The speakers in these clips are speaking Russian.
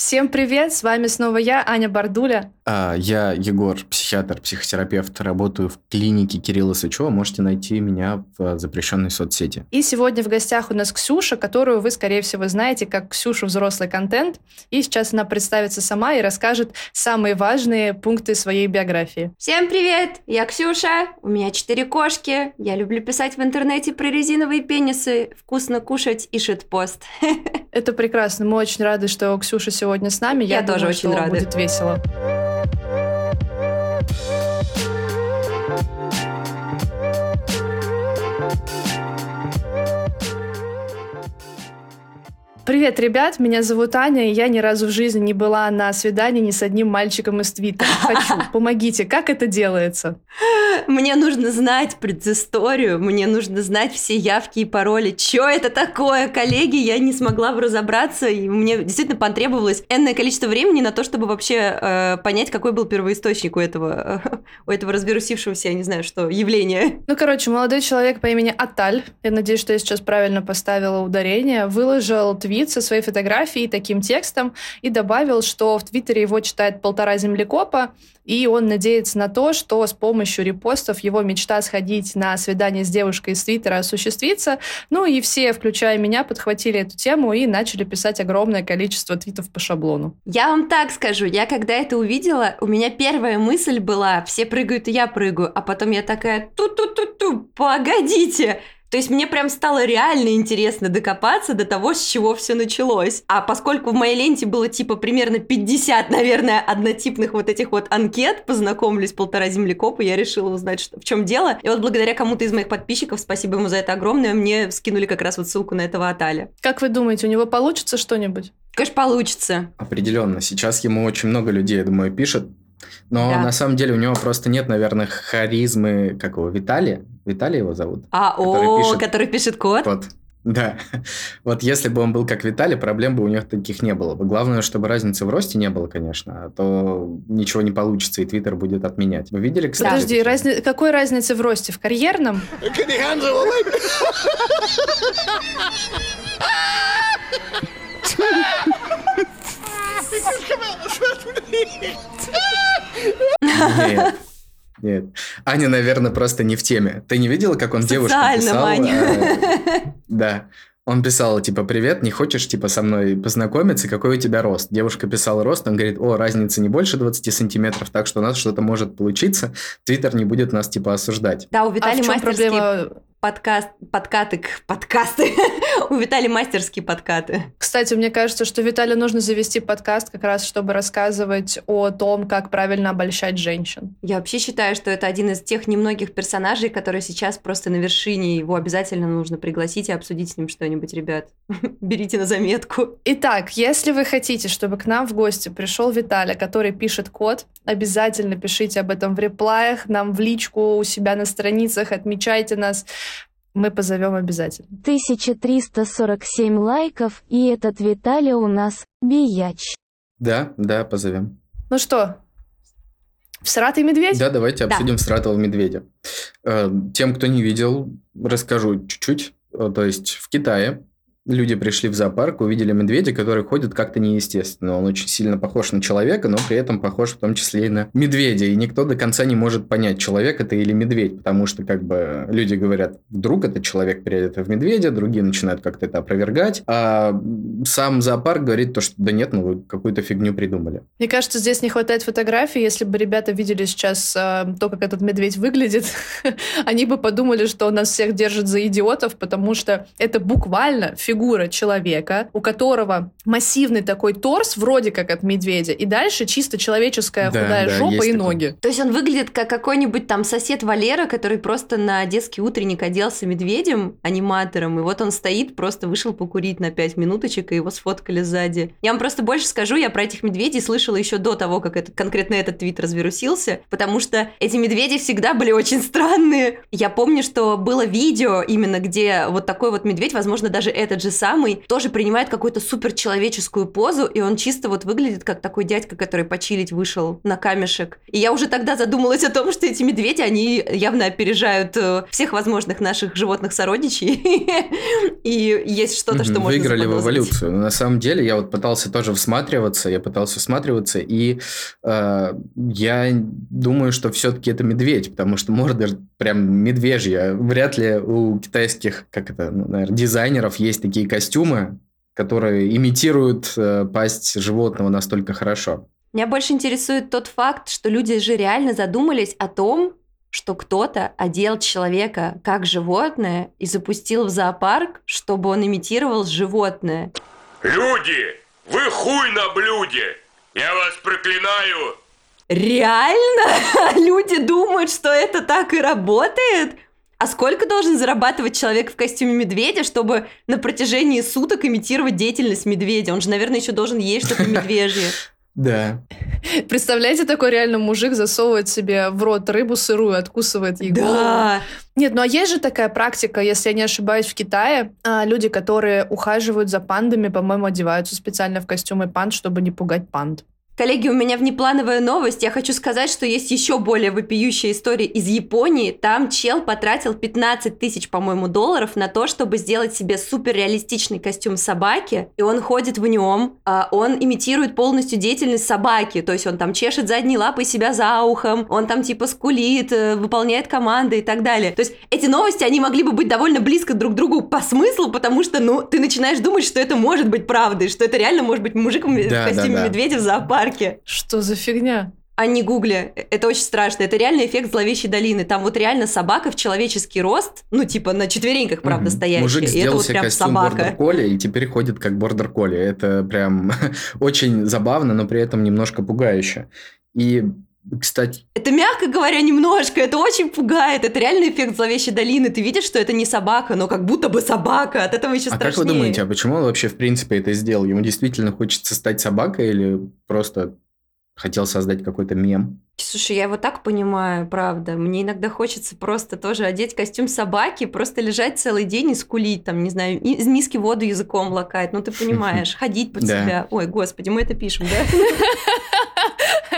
Всем привет, с вами снова я, Аня Бардуля. А, я Егор, психиатр, психотерапевт, работаю в клинике Кирилла Сычева. Можете найти меня в запрещенной соцсети. И сегодня в гостях у нас Ксюша, которую вы, скорее всего, знаете как Ксюшу взрослый контент. И сейчас она представится сама и расскажет самые важные пункты своей биографии. Всем привет, я Ксюша, у меня четыре кошки, я люблю писать в интернете про резиновые пенисы, вкусно кушать и шитпост. Это прекрасно, мы очень рады, что Ксюша сегодня с нами. Я, Я думаю, тоже очень рада. будет весело. Bye. Привет, ребят, меня зовут Аня, и я ни разу в жизни не была на свидании ни с одним мальчиком из Твиттера. Хочу, помогите, как это делается? Мне нужно знать предысторию, мне нужно знать все явки и пароли. Что это такое, коллеги? Я не смогла разобраться, и мне действительно потребовалось энное количество времени на то, чтобы вообще э, понять, какой был первоисточник у этого, э, у этого развирусившегося, я не знаю, что, явления. Ну, короче, молодой человек по имени Аталь, я надеюсь, что я сейчас правильно поставила ударение, выложил твит твит со своей фотографией таким текстом и добавил, что в Твиттере его читает полтора землекопа, и он надеется на то, что с помощью репостов его мечта сходить на свидание с девушкой из Твиттера осуществится. Ну и все, включая меня, подхватили эту тему и начали писать огромное количество твитов по шаблону. Я вам так скажу, я когда это увидела, у меня первая мысль была, все прыгают, и я прыгаю, а потом я такая, ту-ту-ту-ту, погодите, то есть мне прям стало реально интересно докопаться до того, с чего все началось. А поскольку в моей ленте было типа примерно 50, наверное, однотипных вот этих вот анкет, познакомились полтора землекопа, я решила узнать, что, в чем дело. И вот благодаря кому-то из моих подписчиков, спасибо ему за это огромное, мне скинули как раз вот ссылку на этого Аталя. Как вы думаете, у него получится что-нибудь? Конечно, получится. Определенно. Сейчас ему очень много людей, я думаю, пишет. Но да. на самом деле у него просто нет, наверное, харизмы, как его, Виталия? Виталий его зовут? А, который о, пишет который пишет код? Код. Да. Вот если бы он был как Виталий, проблем бы у них таких не было бы. Главное, чтобы разницы в росте не было, конечно, а то ничего не получится, и Твиттер будет отменять. Вы видели, кстати? Подожди, разни... какой разницы в росте? В карьерном? Нет. Нет. Аня, наверное, просто не в теме. Ты не видела, как он девушку писал? Аня. Э, да. Он писал, типа, привет, не хочешь, типа, со мной познакомиться, какой у тебя рост? Девушка писала рост, он говорит, о, разница не больше 20 сантиметров, так что у нас что-то может получиться, Твиттер не будет нас, типа, осуждать. Да, у Виталия а чем проблема? Подкаст, подкаты, подкасты. у Виталия мастерские подкаты. Кстати, мне кажется, что Виталию нужно завести подкаст как раз, чтобы рассказывать о том, как правильно обольщать женщин. Я вообще считаю, что это один из тех немногих персонажей, которые сейчас просто на вершине. Его обязательно нужно пригласить и обсудить с ним что-нибудь, ребят. Берите на заметку. Итак, если вы хотите, чтобы к нам в гости пришел Виталий, который пишет код, обязательно пишите об этом в реплаях, нам в личку у себя на страницах, отмечайте нас. Мы позовем обязательно. 1347 лайков, и этот Виталий у нас бияч. Да, да, позовем. Ну что, Всратый медведь? Да, давайте обсудим да. всратого медведя. Э, тем, кто не видел, расскажу чуть-чуть. Э, то есть в Китае люди пришли в зоопарк, увидели медведя, который ходит как-то неестественно. Он очень сильно похож на человека, но при этом похож в том числе и на медведя. И никто до конца не может понять, человек это или медведь, потому что как бы люди говорят, вдруг это человек переодет в медведя, другие начинают как-то это опровергать, а сам зоопарк говорит то, что да нет, ну вы какую-то фигню придумали. Мне кажется, здесь не хватает фотографий. Если бы ребята видели сейчас э, то, как этот медведь выглядит, они бы подумали, что нас всех держит за идиотов, потому что это буквально фигура фигура человека, у которого массивный такой торс, вроде как от медведя, и дальше чисто человеческая да, худая да, жопа и такой. ноги. То есть он выглядит как какой-нибудь там сосед Валера, который просто на детский утренник оделся медведем, аниматором, и вот он стоит, просто вышел покурить на 5 минуточек, и его сфоткали сзади. Я вам просто больше скажу, я про этих медведей слышала еще до того, как это, конкретно этот твит развирусился, потому что эти медведи всегда были очень странные. Я помню, что было видео именно, где вот такой вот медведь, возможно, даже этот же же самый, тоже принимает какую-то супер человеческую позу, и он чисто вот выглядит как такой дядька, который почилить вышел на камешек. И я уже тогда задумалась о том, что эти медведи, они явно опережают э, всех возможных наших животных сородичей. И есть что-то, что можно Выиграли в эволюцию. На самом деле я вот пытался тоже всматриваться, я пытался всматриваться, и э, я думаю, что все-таки это медведь, потому что морда прям медвежья. Вряд ли у китайских, как это, ну, наверное, дизайнеров есть такие костюмы, которые имитируют э, пасть животного настолько хорошо. Меня больше интересует тот факт, что люди же реально задумались о том, что кто-то одел человека как животное и запустил в зоопарк, чтобы он имитировал животное. Люди, вы хуй на блюде! Я вас проклинаю! Реально? Люди думают, что это так и работает? А сколько должен зарабатывать человек в костюме медведя, чтобы на протяжении суток имитировать деятельность медведя? Он же, наверное, еще должен есть что-то медвежье. Да. Представляете, такой реально мужик засовывает себе в рот рыбу сырую, откусывает ей. Да. Нет, ну а есть же такая практика, если я не ошибаюсь, в Китае. а, люди, которые ухаживают за пандами, по-моему, одеваются специально в костюмы панд, чтобы не пугать панд. Коллеги, у меня внеплановая новость. Я хочу сказать, что есть еще более вопиющая история из Японии. Там чел потратил 15 тысяч, по-моему, долларов на то, чтобы сделать себе суперреалистичный костюм собаки. И он ходит в нем, а он имитирует полностью деятельность собаки. То есть он там чешет задней лапой себя за ухом, он там типа скулит, э, выполняет команды и так далее. То есть эти новости, они могли бы быть довольно близко друг к другу по смыслу, потому что, ну, ты начинаешь думать, что это может быть правдой, что это реально может быть мужик в Да, да, костюме да. медведя в зоопарке. Что за фигня? А не гугли. Это очень страшно. Это реально эффект зловещей долины. Там вот реально собака в человеческий рост, ну, типа на четвереньках, правда, Мгм. стоящая. Мужик и это сделал вот себе прям костюм собака. бордер колли и теперь ходит как бордер колли. Это прям очень забавно, но при этом немножко пугающе. И, кстати, Это, мягко говоря, немножко. Это очень пугает. Это реально эффект зловещей долины. Ты видишь, что это не собака, но как будто бы собака. От этого еще а страшнее. как вы думаете, а почему он вообще в принципе это сделал? Ему действительно хочется стать собакой или просто хотел создать какой-то мем? Слушай, я его так понимаю, правда. Мне иногда хочется просто тоже одеть костюм собаки, просто лежать целый день и скулить, там, не знаю, из миски воду языком лакать. Ну, ты понимаешь, ходить под себя. Ой, господи, мы это пишем, да?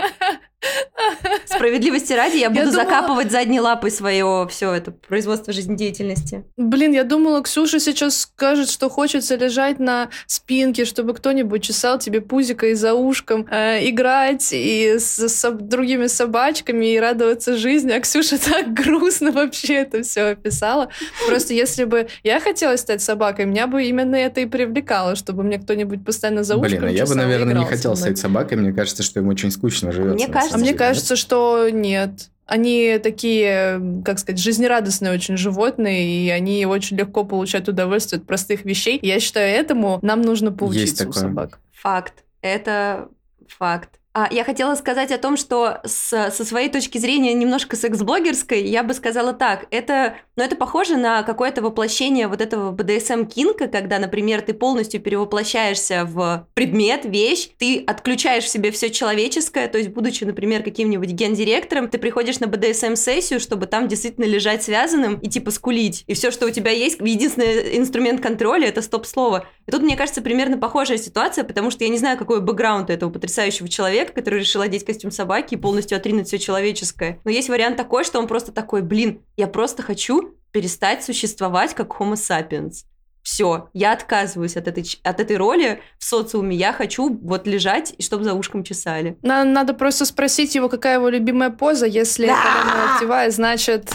Справедливости ради, я буду думала- закапывать задней лапой свое все это производство жизнедеятельности. Блин, я думала, Ксюша сейчас скажет, что хочется лежать на спинке, чтобы кто-нибудь чесал тебе пузико и за ушком, э, играть и с, с другими собачками и радоваться жизни. А Ксюша так грустно вообще это все описала. Просто если бы я хотела стать собакой, меня бы именно это и привлекало, чтобы мне кто-нибудь постоянно за ушком Блин, а я бы, наверное, не хотел стать собакой. Мне кажется, что им очень скучно живется. Мне кажется, А мне кажется, что нет. Они такие, как сказать, жизнерадостные очень животные, и они очень легко получают удовольствие от простых вещей. Я считаю, этому нам нужно поучиться у такое. собак. Факт. Это факт. А, я хотела сказать о том, что с- со своей точки зрения немножко секс-блогерской, я бы сказала так, это, ну, это похоже на какое-то воплощение вот этого BDSM-кинка, когда, например, ты полностью перевоплощаешься в предмет, вещь, ты отключаешь в себе все человеческое, то есть, будучи, например, каким-нибудь гендиректором, ты приходишь на BDSM-сессию, чтобы там действительно лежать связанным и типа скулить. И все, что у тебя есть, единственный инструмент контроля, это стоп-слово. И тут, мне кажется, примерно похожая ситуация, потому что я не знаю, какой бэкграунд у этого потрясающего человека, который решил одеть костюм собаки и полностью отринуть все человеческое. Но есть вариант такой, что он просто такой, блин, я просто хочу перестать существовать как Homo sapiens. Все, я отказываюсь от этой, от этой роли в социуме. Я хочу вот лежать, и чтобы за ушком чесали. На- Надо просто спросить его, какая его любимая поза. Если это коленная локтевая, значит,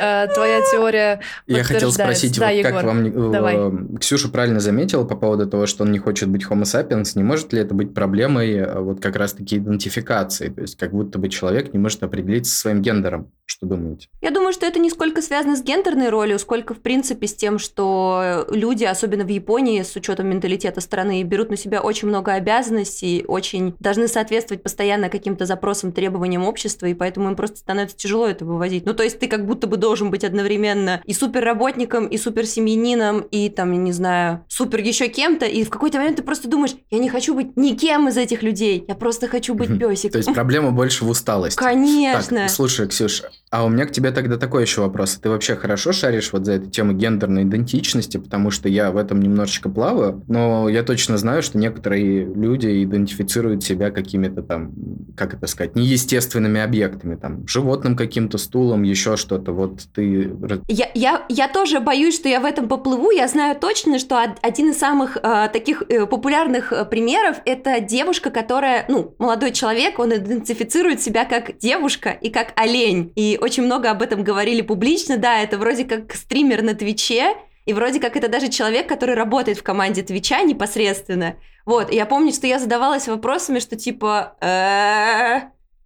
э, твоя теория Я хотел спросить, Да, вот как Егор, вам... э, давай. Ксюша правильно заметила по поводу того, что он не хочет быть Homo sapiens. Не может ли это быть проблемой э, вот как раз-таки идентификации? То есть как будто бы человек не может определиться со своим гендером. Что думаете? Я думаю, что это не сколько связано с гендерной ролью, сколько, в принципе, с тем, что люди, особенно в Японии, с учетом менталитета страны, берут на себя очень много обязанностей, очень должны соответствовать постоянно каким-то запросам, требованиям общества, и поэтому им просто становится тяжело это вывозить. Ну, то есть ты как будто бы должен быть одновременно и суперработником, и суперсемьянином, и там, я не знаю, супер еще кем-то, и в какой-то момент ты просто думаешь, я не хочу быть никем из этих людей, я просто хочу быть песиком. То есть проблема больше в усталости. Конечно. Так, слушай, Ксюш, А у меня к тебе тогда такой еще вопрос. Ты вообще хорошо шаришь вот за эту тему гендерной идентичности, потому что я в этом немножечко плаваю, но я точно знаю, что некоторые люди идентифицируют себя какими-то там, как это сказать, неестественными объектами, там, животным каким-то, стулом, еще что-то. Вот ты... Я, я, я тоже боюсь, что я в этом поплыву. Я знаю точно, что один из самых э, таких э, популярных э, примеров это девушка, которая, ну, молодой человек, он идентифицирует себя как девушка и как олень. И очень много об этом говорили публично, да, это вроде как стример на Твиче, и вроде как это даже человек, который работает в команде Твича непосредственно. Вот, и я помню, что я задавалась вопросами, что типа...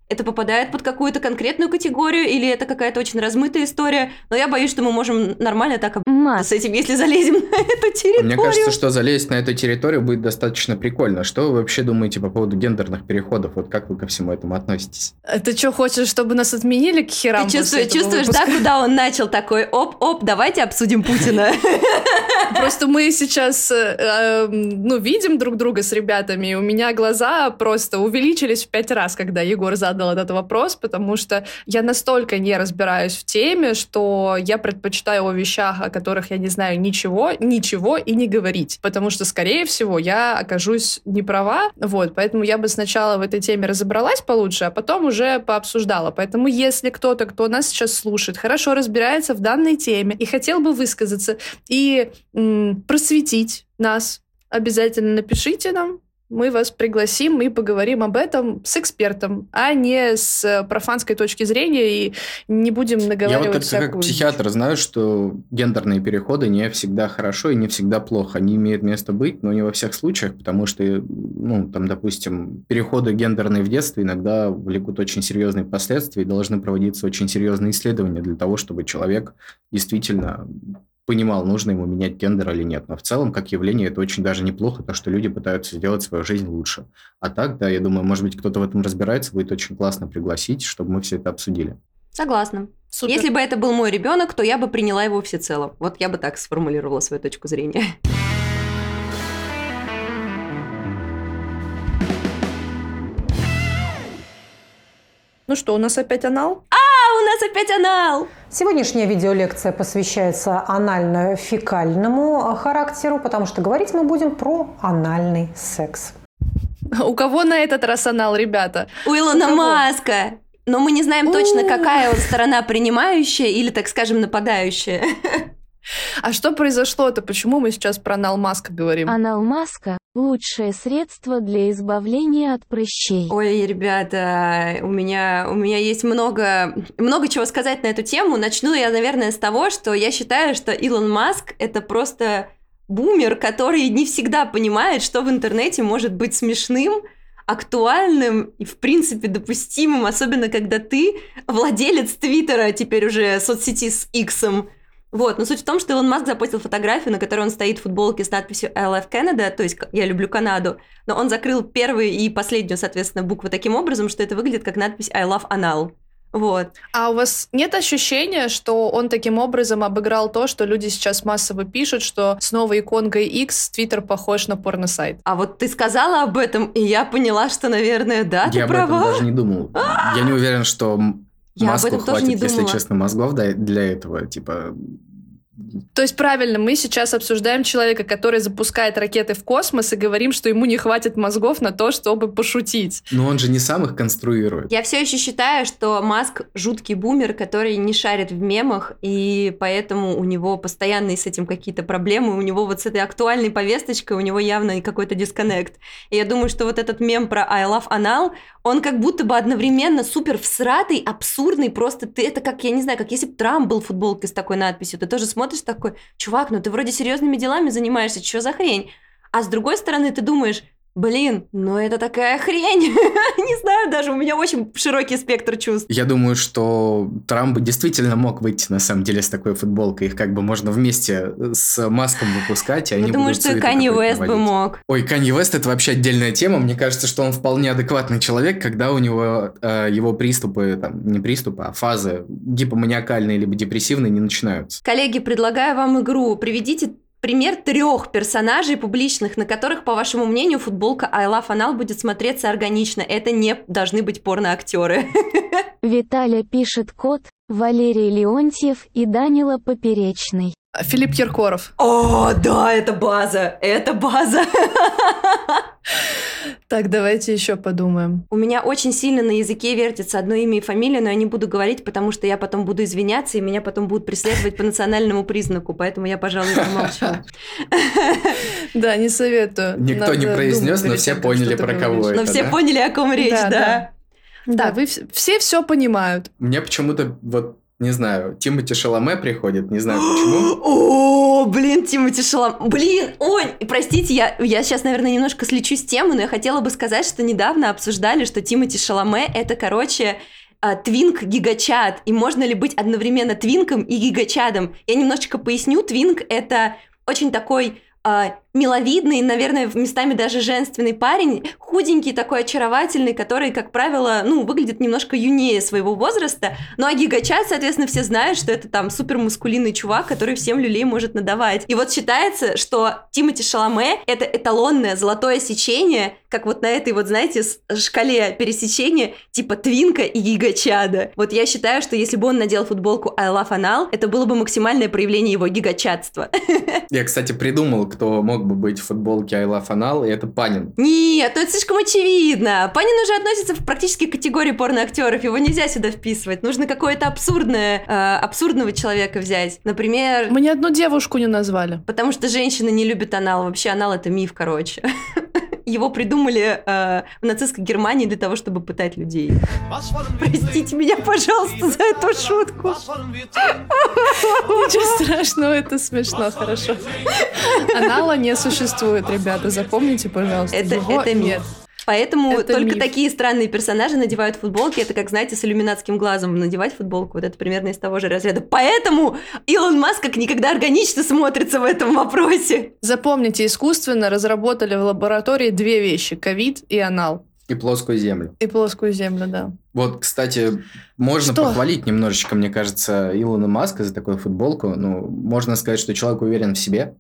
«Э, это попадает под какую-то конкретную категорию или это какая-то очень размытая история, но я боюсь, что мы можем нормально так с этим, если залезем на эту территорию. Мне кажется, что залезть на эту территорию будет достаточно прикольно. Что вы вообще думаете по поводу гендерных переходов? Вот как вы ко всему этому относитесь? Ты что, хочешь, чтобы нас отменили к херам Ты чувствуешь, чувствуешь, да, куда он начал такой, оп-оп, давайте обсудим Путина. Просто мы сейчас, э, э, ну, видим друг друга с ребятами, и у меня глаза просто увеличились в пять раз, когда Егор задал этот вопрос, потому что я настолько не разбираюсь в теме, что я предпочитаю о вещах, о которых я не знаю ничего, ничего и не говорить, потому что, скорее всего, я окажусь не права, вот, поэтому я бы сначала в этой теме разобралась получше, а потом уже пообсуждала. Поэтому если кто-то, кто нас сейчас слушает, хорошо разбирается в данной теме и хотел бы высказаться и м, просветить нас, обязательно напишите нам. Мы вас пригласим и поговорим об этом с экспертом, а не с э, профанской точки зрения и не будем Я вот наговаривать как, всякую как психиатр знаю, что гендерные переходы не всегда хорошо и не всегда плохо. Они имеют место быть, но не во всех случаях, потому что, ну, там, допустим, переходы гендерные в детстве иногда влекут очень серьезные последствия и должны проводиться очень серьезные исследования для того, чтобы человек действительно понимал, нужно ему менять гендер или нет. Но в целом, как явление, это очень даже неплохо, то, что люди пытаются сделать свою жизнь лучше. А так, да, я думаю, может быть, кто-то в этом разбирается, будет очень классно пригласить, чтобы мы все это обсудили. Согласна. Супер. Если бы это был мой ребенок, то я бы приняла его всецело. Вот я бы так сформулировала свою точку зрения. Ну что, у нас опять анал? А у нас опять анал! Сегодняшняя видеолекция посвящается анально-фекальному характеру, потому что говорить мы будем про анальный секс. У кого на этот раз анал, ребята? У Илона кого? Маска! Но мы не знаем точно, У. какая он сторона принимающая или, так скажем, нападающая. А что произошло-то? Почему мы сейчас про анал Маска говорим? Анал маска – лучшее средство для избавления от прыщей. Ой, ребята, у меня, у меня есть много, много чего сказать на эту тему. Начну я, наверное, с того, что я считаю, что Илон Маск – это просто бумер, который не всегда понимает, что в интернете может быть смешным, актуальным и, в принципе, допустимым, особенно когда ты владелец Твиттера, теперь уже соцсети с Иксом. Вот, но суть в том, что Илон Маск запостил фотографию, на которой он стоит в футболке с надписью I love Canada, то есть «Я люблю Канаду», но он закрыл первую и последнюю, соответственно, букву таким образом, что это выглядит как надпись I love anal. Вот. А у вас нет ощущения, что он таким образом обыграл то, что люди сейчас массово пишут, что с новой иконкой X Твиттер похож на порносайт? А вот ты сказала об этом, и я поняла, что, наверное, да, ты я об права. этом даже не думал. Я не уверен, что Я об Маску этом тоже не хватит, если думала. честно, мозгов да- для этого. Типа, То есть правильно, мы сейчас обсуждаем человека, который запускает ракеты в космос и говорим, что ему не хватит мозгов на то, чтобы пошутить. ну он же не сам их конструирует. Я все еще считаю, что Маск жуткий бумер, который не шарит в мемах, и поэтому у него постоянные с этим какие-то проблемы, у него вот с этой актуальной повесточкой у него явно какой-то дисконнект. И я думаю, что вот этот мем про I love anal, он как будто бы одновременно супер всратый, абсурдный, просто ты, это как, я не знаю, как если бы Трамп был в футболке с такой надписью, ты тоже смотришь такой, чувак, ну ты вроде серьезными делами занимаешься, что за хрень? А с другой стороны, ты думаешь, блин, ну это такая хрень. Не знаю даже, у меня очень широкий спектр чувств. Я думаю, что Трамп действительно мог выйти, на самом деле, с такой футболкой. Их как бы можно вместе с маском выпускать, и они Я думаю, что и Канье Уэст бы мог. Ой, Канье Вест это вообще отдельная тема. Мне кажется, что он вполне адекватный человек, когда у него э, его приступы, там, не приступы, а фазы гипоманиакальные либо депрессивные не начинаются. Коллеги, предлагаю вам игру. Приведите пример трех персонажей публичных, на которых, по вашему мнению, футболка I Love Anal будет смотреться органично. Это не должны быть порно-актеры. Виталя пишет код, Валерий Леонтьев и Данила Поперечный. Филипп Киркоров. О, да, это база, это база. Так, давайте еще подумаем. У меня очень сильно на языке вертится одно имя и фамилия, но я не буду говорить, потому что я потом буду извиняться, и меня потом будут преследовать по национальному признаку, поэтому я, пожалуй, замолчу. Да, не советую. Никто не произнес, но все поняли, про кого это. Но все поняли, о ком речь, Да, да. вы вс- все все понимают. Мне почему-то, вот, не знаю, Тимати Шаломе приходит, не знаю почему. О, блин, Тимати Шалам. Блин, ой, простите, я, я сейчас, наверное, немножко слечу с темы, но я хотела бы сказать, что недавно обсуждали, что Тимати Шаломе это, короче, а, твинк гигачат, и можно ли быть одновременно твинком и гигачадом. Я немножечко поясню, твинк это очень такой а, миловидный, наверное, местами даже женственный парень, худенький такой, очаровательный, который, как правило, ну, выглядит немножко юнее своего возраста, ну, а гигачат, соответственно, все знают, что это там супер мускулинный чувак, который всем люлей может надавать. И вот считается, что Тимати Шаломе — это эталонное золотое сечение, как вот на этой вот, знаете, шкале пересечения, типа твинка и гигачада. Вот я считаю, что если бы он надел футболку I love anal, это было бы максимальное проявление его гигачатства. Я, кстати, придумал, кто мог бы быть в футболке I Love Anal, и это Панин. Нет, ну это слишком очевидно. Панин уже относится в практически к категории порноактеров. Его нельзя сюда вписывать. Нужно какое-то абсурдное, э, абсурдного человека взять. Например, Мы ни одну девушку не назвали. потому что женщины не любят анал. Вообще анал это миф, короче. Его придумали э, в нацистской Германии для того, чтобы пытать людей. Простите меня, пожалуйста, за эту шутку. Ничего страшного, это смешно, хорошо. Анала не существует, ребята, запомните, пожалуйста. Это, Его это нет. Поэтому Это только миф. такие странные персонажи надевают футболки. Это как, знаете, с иллюминатским глазом надевать футболку. Вот это примерно из того же разряда. Поэтому Илон Маск как никогда органично смотрится в этом вопросе. Запомните, искусственно разработали в лаборатории две вещи – ковид и анал. И плоскую землю. И плоскую землю, да. Вот, кстати, можно Что? похвалить немножечко, мне кажется, Илона Маска за такую футболку. Ну, можно сказать, что человек уверен в себе.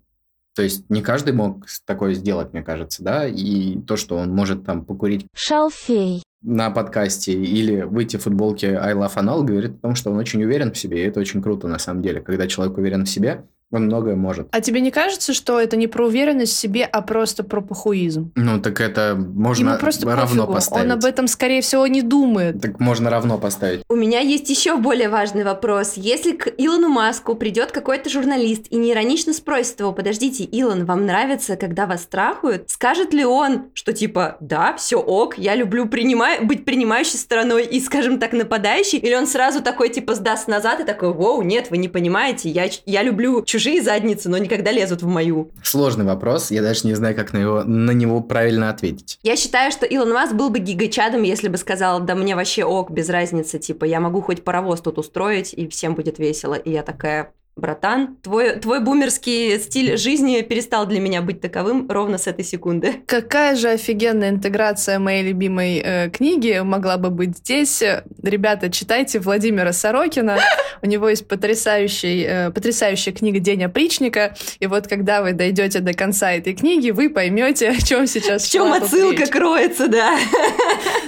То есть не каждый мог такое сделать, мне кажется, да, и то, что он может там покурить Шалфей. на подкасте или выйти в футболке I Love Anal, говорит о том, что он очень уверен в себе, и это очень круто на самом деле. Когда человек уверен в себе, он многое может. А тебе не кажется, что это не про уверенность в себе, а просто про похуизм? Ну, так это можно Ему просто равно пофигу. поставить. Он об этом, скорее всего, не думает. Так можно равно поставить. У меня есть еще более важный вопрос. Если к Илону Маску придет какой-то журналист и неиронично спросит его, подождите, Илон, вам нравится, когда вас трахают? Скажет ли он, что типа, да, все ок, я люблю принима- быть принимающей стороной и, скажем так, нападающей? Или он сразу такой типа сдаст назад и такой, воу, нет, вы не понимаете, я, я люблю чужие задницы, но никогда лезут в мою. Сложный вопрос, я даже не знаю, как на, его, на него правильно ответить. Я считаю, что Илон Маск был бы гигачадом, если бы сказал, да мне вообще ок, без разницы, типа, я могу хоть паровоз тут устроить, и всем будет весело. И я такая, братан, твой, твой бумерский стиль жизни перестал для меня быть таковым ровно с этой секунды. Какая же офигенная интеграция моей любимой э, книги могла бы быть здесь. Ребята, читайте Владимира Сорокина. У него есть потрясающий, э, потрясающая книга «День опричника». И вот когда вы дойдете до конца этой книги, вы поймете, о чем сейчас В чем отсылка речь. кроется, да?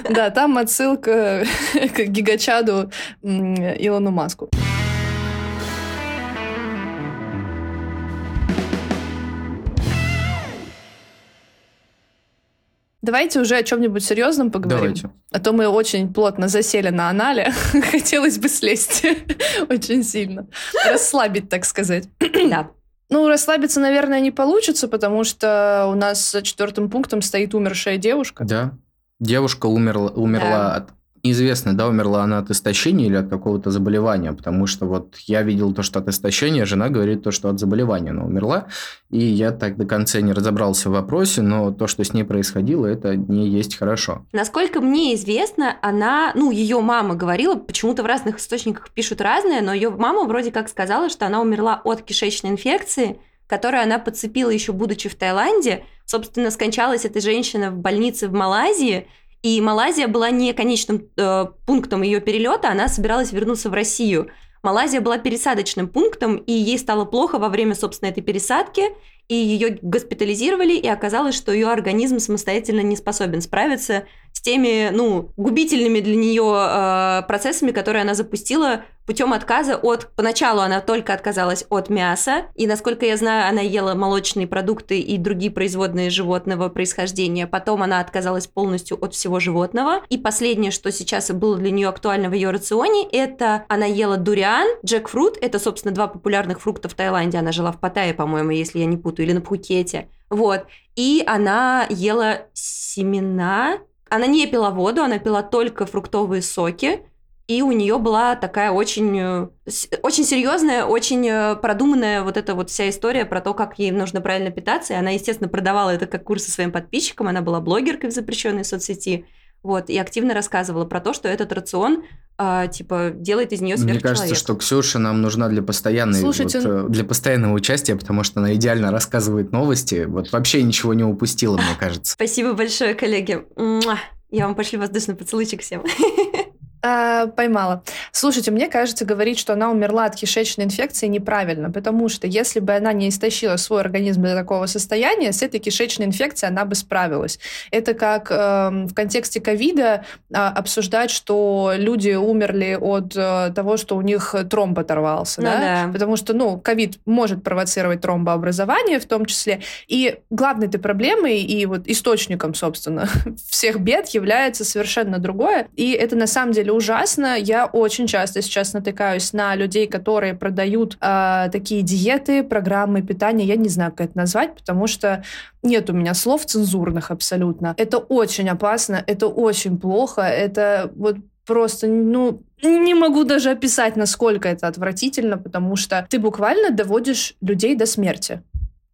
Да, там отсылка к гигачаду Илону Маску. Давайте уже о чем-нибудь серьезном поговорим. Давайте. А то мы очень плотно засели на анале. Хотелось бы слезть очень сильно. Расслабить, так сказать. Да. Ну, расслабиться, наверное, не получится, потому что у нас за четвертым пунктом стоит умершая девушка. Да. Девушка умерла, умерла Да. от... Неизвестно, да, умерла она от истощения или от какого-то заболевания, потому что вот я видел то, что от истощения, жена говорит то, что от заболевания она умерла, и я так до конца не разобрался в вопросе, но то, что с ней происходило, это не есть хорошо. Насколько мне известно, она, ну, ее мама говорила, почему-то в разных источниках пишут разное, но ее мама вроде как сказала, что она умерла от кишечной инфекции, которую она подцепила еще будучи в Таиланде. Собственно, скончалась эта женщина в больнице в Малайзии, и Малайзия была не конечным э, пунктом ее перелета, она собиралась вернуться в Россию. Малайзия была пересадочным пунктом, и ей стало плохо во время, собственно, этой пересадки, и ее госпитализировали, и оказалось, что ее организм самостоятельно не способен справиться с теми, ну, губительными для нее э, процессами, которые она запустила путем отказа от... Поначалу она только отказалась от мяса, и, насколько я знаю, она ела молочные продукты и другие производные животного происхождения. Потом она отказалась полностью от всего животного. И последнее, что сейчас было для нее актуально в ее рационе, это она ела дуриан, джекфрут, это, собственно, два популярных фрукта в Таиланде. Она жила в Паттайе, по-моему, если я не путаю, или на Пхукете. Вот. И она ела семена, она не пила воду, она пила только фруктовые соки, и у нее была такая очень, э, очень серьезная, очень э, продуманная вот эта вот вся история про то, как ей нужно правильно питаться. И она, естественно, продавала это как курсы своим подписчикам. Она была блогеркой в запрещенной соцсети. Вот, и активно рассказывала про то, что этот рацион а, типа делает из нее Мне кажется, что Ксюша нам нужна для постоянной Слушайте, вот, э, для постоянного участия, потому что она идеально рассказывает новости. Вот вообще ничего не упустила, мне кажется. Спасибо большое, коллеги. Я вам пошлю воздушный поцелуйчик всем. А, поймала. Слушайте, мне кажется, говорить, что она умерла от кишечной инфекции неправильно, потому что если бы она не истощила свой организм до такого состояния, с этой кишечной инфекцией она бы справилась. Это как э, в контексте ковида э, обсуждать, что люди умерли от э, того, что у них тромб оторвался, ну, да? да? Потому что, ну, ковид может провоцировать тромбообразование в том числе. И главной этой проблемой и вот источником, собственно, всех бед является совершенно другое. И это на самом деле деле ужасно. Я очень часто сейчас натыкаюсь на людей, которые продают э, такие диеты, программы питания. Я не знаю, как это назвать, потому что нет у меня слов цензурных абсолютно. Это очень опасно, это очень плохо, это вот просто, ну, не могу даже описать, насколько это отвратительно, потому что ты буквально доводишь людей до смерти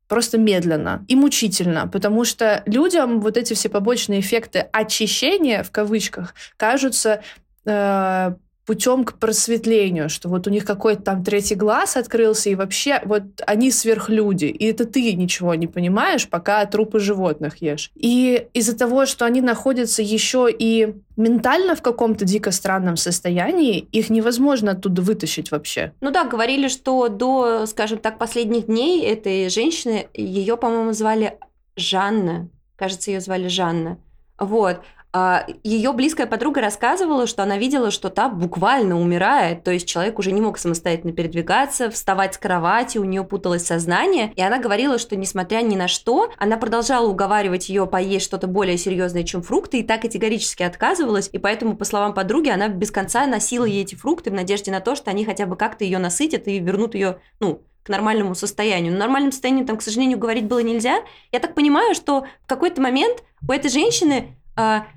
просто медленно и мучительно, потому что людям вот эти все побочные эффекты очищения, в кавычках, кажутся э, путем к просветлению, что вот у них какой-то там третий глаз открылся, и вообще вот они сверхлюди, и это ты ничего не понимаешь, пока трупы животных ешь. И из-за того, что они находятся еще и ментально в каком-то дико странном состоянии, их невозможно оттуда вытащить вообще. Ну да, говорили, что до, скажем так, последних дней этой женщины, ее, по-моему, звали Жанна, кажется, ее звали Жанна. Вот. А, Ее близкая подруга рассказывала, что она видела, что та буквально умирает, то есть человек уже не мог самостоятельно передвигаться, вставать с кровати, у нее путалось сознание, и она говорила, что несмотря ни на что, она продолжала уговаривать ее поесть что-то более серьезное, чем фрукты, и так категорически отказывалась, и поэтому, по словам подруги, она без конца носила ей эти фрукты в надежде на то, что они хотя бы как-то ее насытят и вернут ее, ну, к нормальному состоянию. Но нормальном состоянии там, к сожалению, говорить было нельзя. Я так понимаю, что в какой-то момент у этой женщины а,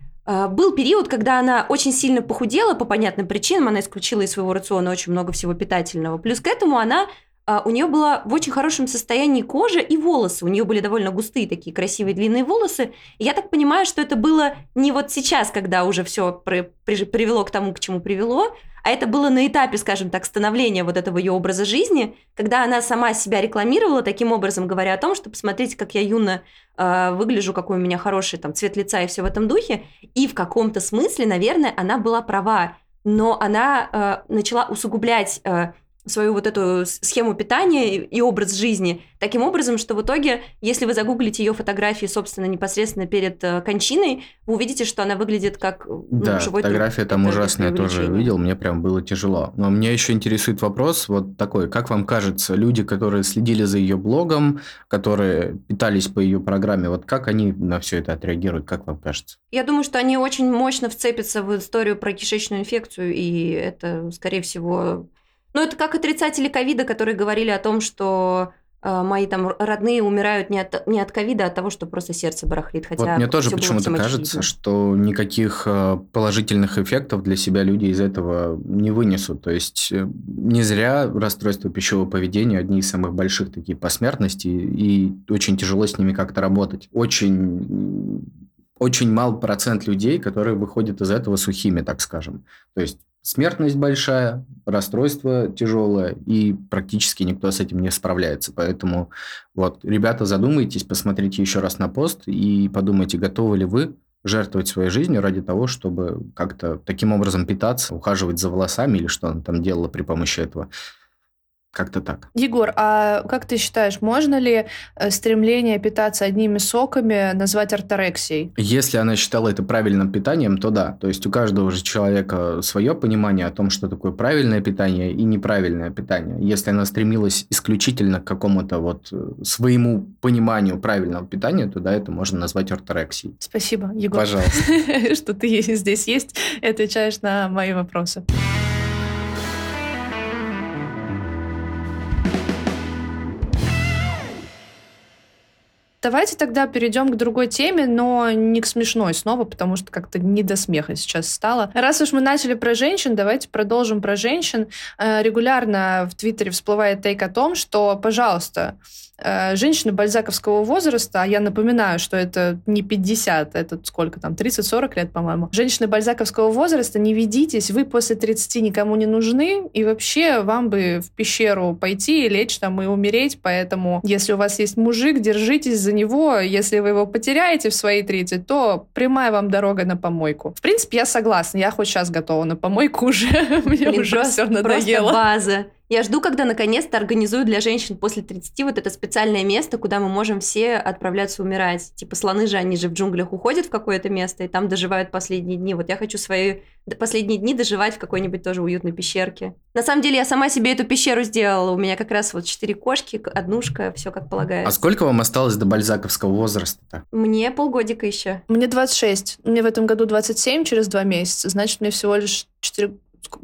был период, когда она очень сильно похудела по понятным причинам, она исключила из своего рациона очень много всего питательного. Плюс к этому она а, у нее была в очень хорошем состоянии кожа и волосы. У нее были довольно густые такие красивые длинные волосы. И я так понимаю, что это было не вот сейчас, когда уже все при, при, привело к тому, к чему привело, а это было на этапе, скажем так, становления вот этого ее образа жизни, когда она сама себя рекламировала таким образом, говоря о том, что посмотрите, как я юно э, выгляжу, какой у меня хороший там цвет лица и все в этом духе. И в каком-то смысле, наверное, она была права, но она э, начала усугублять э, свою вот эту схему питания и образ жизни таким образом, что в итоге, если вы загуглите ее фотографии, собственно, непосредственно перед э, кончиной, вы увидите, что она выглядит как ну, да, живой фотография труп. там ужасная, я тоже видел, мне прям было тяжело. Но меня еще интересует вопрос вот такой, как вам кажется, люди, которые следили за ее блогом, которые питались по ее программе, вот как они на все это отреагируют, как вам кажется? Я думаю, что они очень мощно вцепятся в историю про кишечную инфекцию, и это, скорее всего, ну, это как отрицатели ковида, которые говорили о том, что э, мои там родные умирают не от, не от ковида, а от того, что просто сердце барахлит. Хотя вот мне тоже почему-то кажется, что никаких э, положительных эффектов для себя люди из этого не вынесут. То есть э, не зря расстройство пищевого поведения одни из самых больших таких по смертности, и очень тяжело с ними как-то работать. Очень очень мал процент людей, которые выходят из этого сухими, так скажем. То есть смертность большая, расстройство тяжелое, и практически никто с этим не справляется. Поэтому вот, ребята, задумайтесь, посмотрите еще раз на пост и подумайте, готовы ли вы жертвовать своей жизнью ради того, чтобы как-то таким образом питаться, ухаживать за волосами или что она там делала при помощи этого. Как-то так. Егор, а как ты считаешь, можно ли э, стремление питаться одними соками назвать орторексией? Если она считала это правильным питанием, то да. То есть у каждого же человека свое понимание о том, что такое правильное питание и неправильное питание. Если она стремилась исключительно к какому-то вот э, своему пониманию правильного питания, то да, это можно назвать орторексией. Спасибо, Егор. Пожалуйста. Что ты здесь есть и отвечаешь на мои вопросы. Давайте тогда перейдем к другой теме, но не к смешной снова, потому что как-то не до смеха сейчас стало. Раз уж мы начали про женщин, давайте продолжим про женщин. Э, регулярно в Твиттере всплывает тейк о том, что, пожалуйста, Э, женщины бальзаковского возраста, а я напоминаю, что это не 50, это сколько там, 30-40 лет, по-моему. Женщины бальзаковского возраста, не ведитесь, вы после 30 никому не нужны, и вообще вам бы в пещеру пойти и лечь там и умереть, поэтому если у вас есть мужик, держитесь за него, если вы его потеряете в свои 30, то прямая вам дорога на помойку. В принципе, я согласна, я хоть сейчас готова на помойку уже, мне уже все надоело. Просто база. Я жду, когда наконец-то организуют для женщин после 30 вот это специальное место, куда мы можем все отправляться умирать. Типа слоны же, они же в джунглях уходят в какое-то место и там доживают последние дни. Вот я хочу свои последние дни доживать в какой-нибудь тоже уютной пещерке. На самом деле я сама себе эту пещеру сделала. У меня как раз вот четыре кошки, однушка, все как полагается. А сколько вам осталось до бальзаковского возраста-то? Мне полгодика еще. Мне 26. Мне в этом году 27 через два месяца. Значит, мне всего лишь 4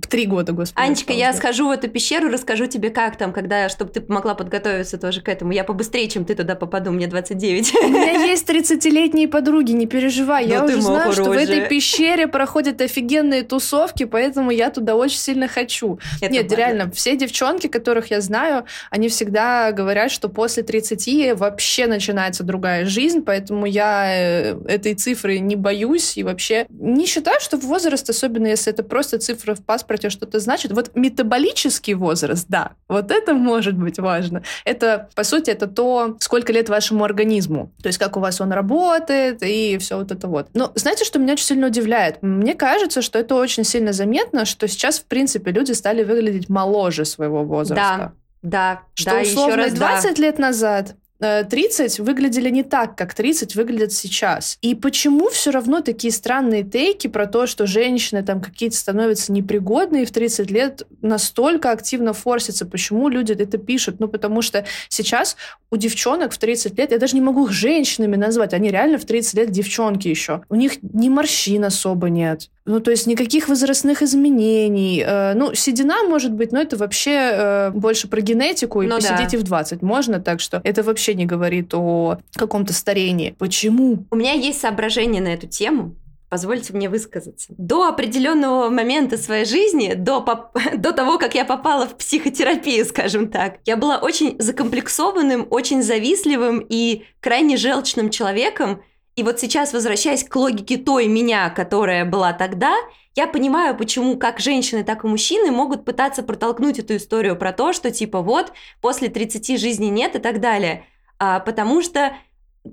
Три года, господи. Анечка, я схожу в эту пещеру, расскажу тебе, как там, когда, чтобы ты могла подготовиться тоже к этому. Я побыстрее, чем ты туда попаду, мне 29. У меня есть 30-летние подруги, не переживай. Я уже знаю, что в этой пещере проходят офигенные тусовки, поэтому я туда очень сильно хочу. Нет, реально, все девчонки, которых я знаю, они всегда говорят, что после 30 вообще начинается другая жизнь, поэтому я э, этой цифры не боюсь и вообще не считаю, что возраст, особенно если это просто цифра в паспорте что-то значит. Вот метаболический возраст, да, вот это может быть важно. Это, по сути, это то, сколько лет вашему организму. То есть, как у вас он работает и все вот это вот. Но знаете, что меня очень сильно удивляет? Мне кажется, что это очень сильно заметно, что сейчас, в принципе, люди стали выглядеть моложе своего возраста. Да, да, что да, условно еще раз 20 да. лет назад 30 э, выглядели не так, как 30 выглядят сейчас. И почему все равно такие странные тейки про то, что женщины там какие-то становятся непригодные в 30 лет настолько активно форсятся? Почему люди это пишут? Ну, потому что сейчас у девчонок в 30 лет, я даже не могу их женщинами назвать, они реально в 30 лет девчонки еще. У них ни морщин особо нет. Ну, то есть никаких возрастных изменений. Э, ну, седина может быть, но это вообще э, больше про генетику, и ну, посидите да. в 20 можно, так что это вообще не говорит о каком-то старении. Почему? У меня есть соображение на эту тему. Позвольте мне высказаться. До определенного момента своей жизни, до, поп... до того, как я попала в психотерапию, скажем так, я была очень закомплексованным, очень завистливым и крайне желчным человеком, и вот сейчас, возвращаясь к логике той меня, которая была тогда, я понимаю, почему как женщины, так и мужчины могут пытаться протолкнуть эту историю про то, что типа вот, после 30 жизни нет и так далее. А, потому что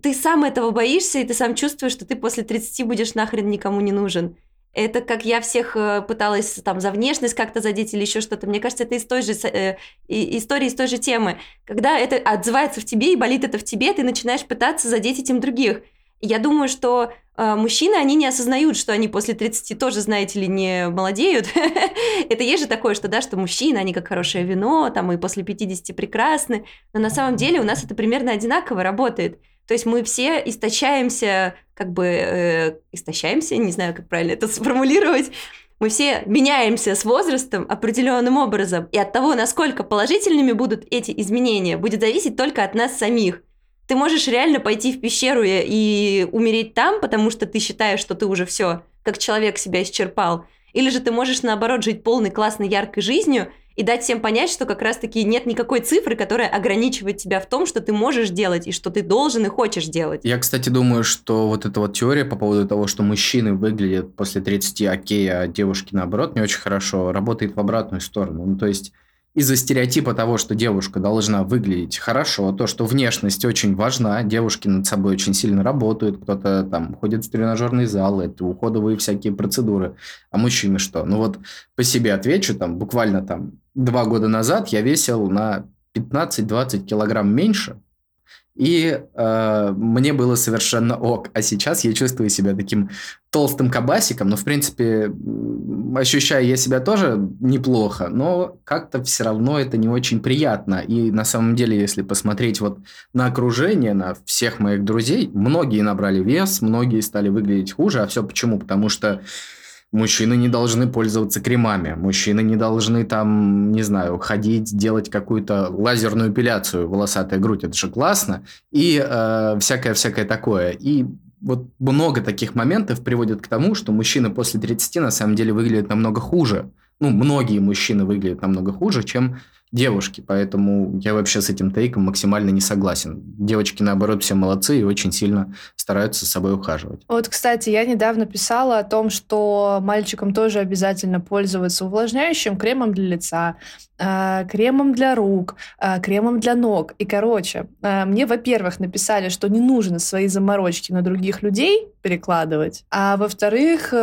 ты сам этого боишься, и ты сам чувствуешь, что ты после 30 будешь нахрен никому не нужен. Это как я всех э, пыталась там за внешность как-то задеть или еще что-то. Мне кажется, это из той же э, истории, из той же темы. Когда это отзывается в тебе и болит это в тебе, ты начинаешь пытаться задеть этим других. Я думаю, что э, мужчины, они не осознают, что они после 30 тоже, знаете ли, не молодеют. Это есть же такое, что, да, что мужчины, они как хорошее вино, там и после 50 прекрасны. Но на самом деле у нас это примерно одинаково работает. То есть мы все истощаемся, как бы э, истощаемся, не знаю, как правильно это сформулировать. Мы все меняемся с возрастом определенным образом. И от того, насколько положительными будут эти изменения, будет зависеть только от нас самих. Ты можешь реально пойти в пещеру и, и умереть там, потому что ты считаешь, что ты уже все, как человек себя исчерпал. Или же ты можешь, наоборот, жить полной, классной, яркой жизнью и дать всем понять, что как раз-таки нет никакой цифры, которая ограничивает тебя в том, что ты можешь делать и что ты должен и хочешь делать. Я, кстати, думаю, что вот эта вот теория по поводу того, что мужчины выглядят после 30 окей, а девушки наоборот не очень хорошо, работает в обратную сторону. Ну, то есть из-за стереотипа того, что девушка должна выглядеть хорошо, то, что внешность очень важна, девушки над собой очень сильно работают, кто-то там ходит в тренажерный зал, это уходовые всякие процедуры, а мужчины что? Ну вот по себе отвечу, там буквально там два года назад я весил на 15-20 килограмм меньше, и э, мне было совершенно ок. А сейчас я чувствую себя таким толстым кабасиком, но, в принципе, ощущаю я себя тоже неплохо, но как-то все равно это не очень приятно. И на самом деле, если посмотреть вот на окружение, на всех моих друзей, многие набрали вес, многие стали выглядеть хуже. А все почему? Потому что Мужчины не должны пользоваться кремами, мужчины не должны там, не знаю, ходить, делать какую-то лазерную эпиляцию, волосатая грудь, это же классно, и э, всякое-всякое такое. И вот много таких моментов приводит к тому, что мужчины после 30 на самом деле выглядят намного хуже. Ну, многие мужчины выглядят намного хуже, чем девушки, поэтому я вообще с этим тейком максимально не согласен. Девочки, наоборот, все молодцы и очень сильно стараются с собой ухаживать. Вот, кстати, я недавно писала о том, что мальчикам тоже обязательно пользоваться увлажняющим кремом для лица, э, кремом для рук, э, кремом для ног. И, короче, э, мне, во-первых, написали, что не нужно свои заморочки на других людей перекладывать, а во-вторых,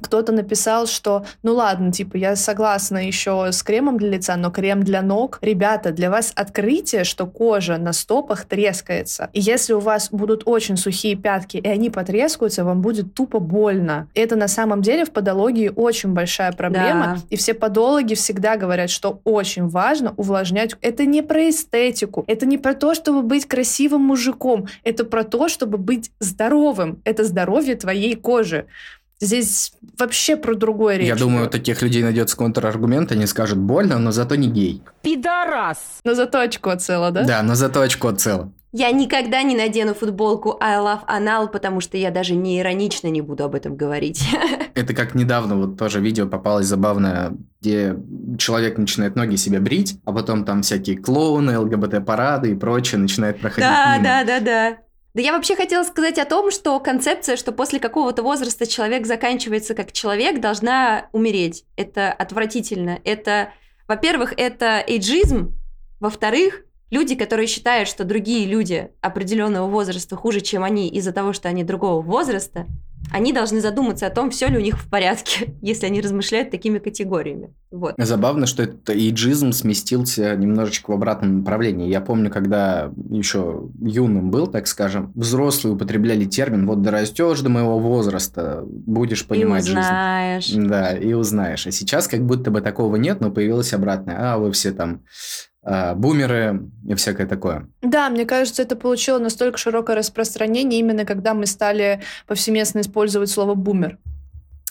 кто-то написал, что, ну ладно, типа, я согласна еще с кремом для лица, но крем для ног. Ребята, для вас открытие, что кожа на стопах трескается. И если у вас будут очень сухие пятки, и они потрескаются, вам будет тупо больно. Это на самом деле в подологии очень большая проблема. Да. И все подологи всегда говорят, что очень важно увлажнять. Это не про эстетику, это не про то, чтобы быть красивым мужиком, это про то, чтобы быть здоровым. Это здоровье твоей кожи. Здесь вообще про другое речь. Я думаю, у таких людей найдется контраргумент, они скажут больно, но зато не гей. Пидорас! Но зато очко цело, да? Да, но зато очко цело. Я никогда не надену футболку I love anal, потому что я даже не иронично не буду об этом говорить. Это как недавно вот тоже видео попалось забавное, где человек начинает ноги себе брить, а потом там всякие клоуны, ЛГБТ-парады и прочее начинают проходить Да, мимо. да, да, да. Да я вообще хотела сказать о том, что концепция, что после какого-то возраста человек заканчивается как человек, должна умереть. Это отвратительно. Это, во-первых, это эйджизм. Во-вторых, люди, которые считают, что другие люди определенного возраста хуже, чем они из-за того, что они другого возраста, они должны задуматься о том, все ли у них в порядке, если они размышляют такими категориями. Вот. Забавно, что этот иджизм сместился немножечко в обратном направлении. Я помню, когда еще юным был, так скажем, взрослые употребляли термин «вот дорастешь до моего возраста, будешь понимать и узнаешь. жизнь». Да, и узнаешь. А сейчас как будто бы такого нет, но появилось обратное. А, вы все там бумеры и всякое такое. Да, мне кажется, это получило настолько широкое распространение именно когда мы стали повсеместно использовать слово бумер.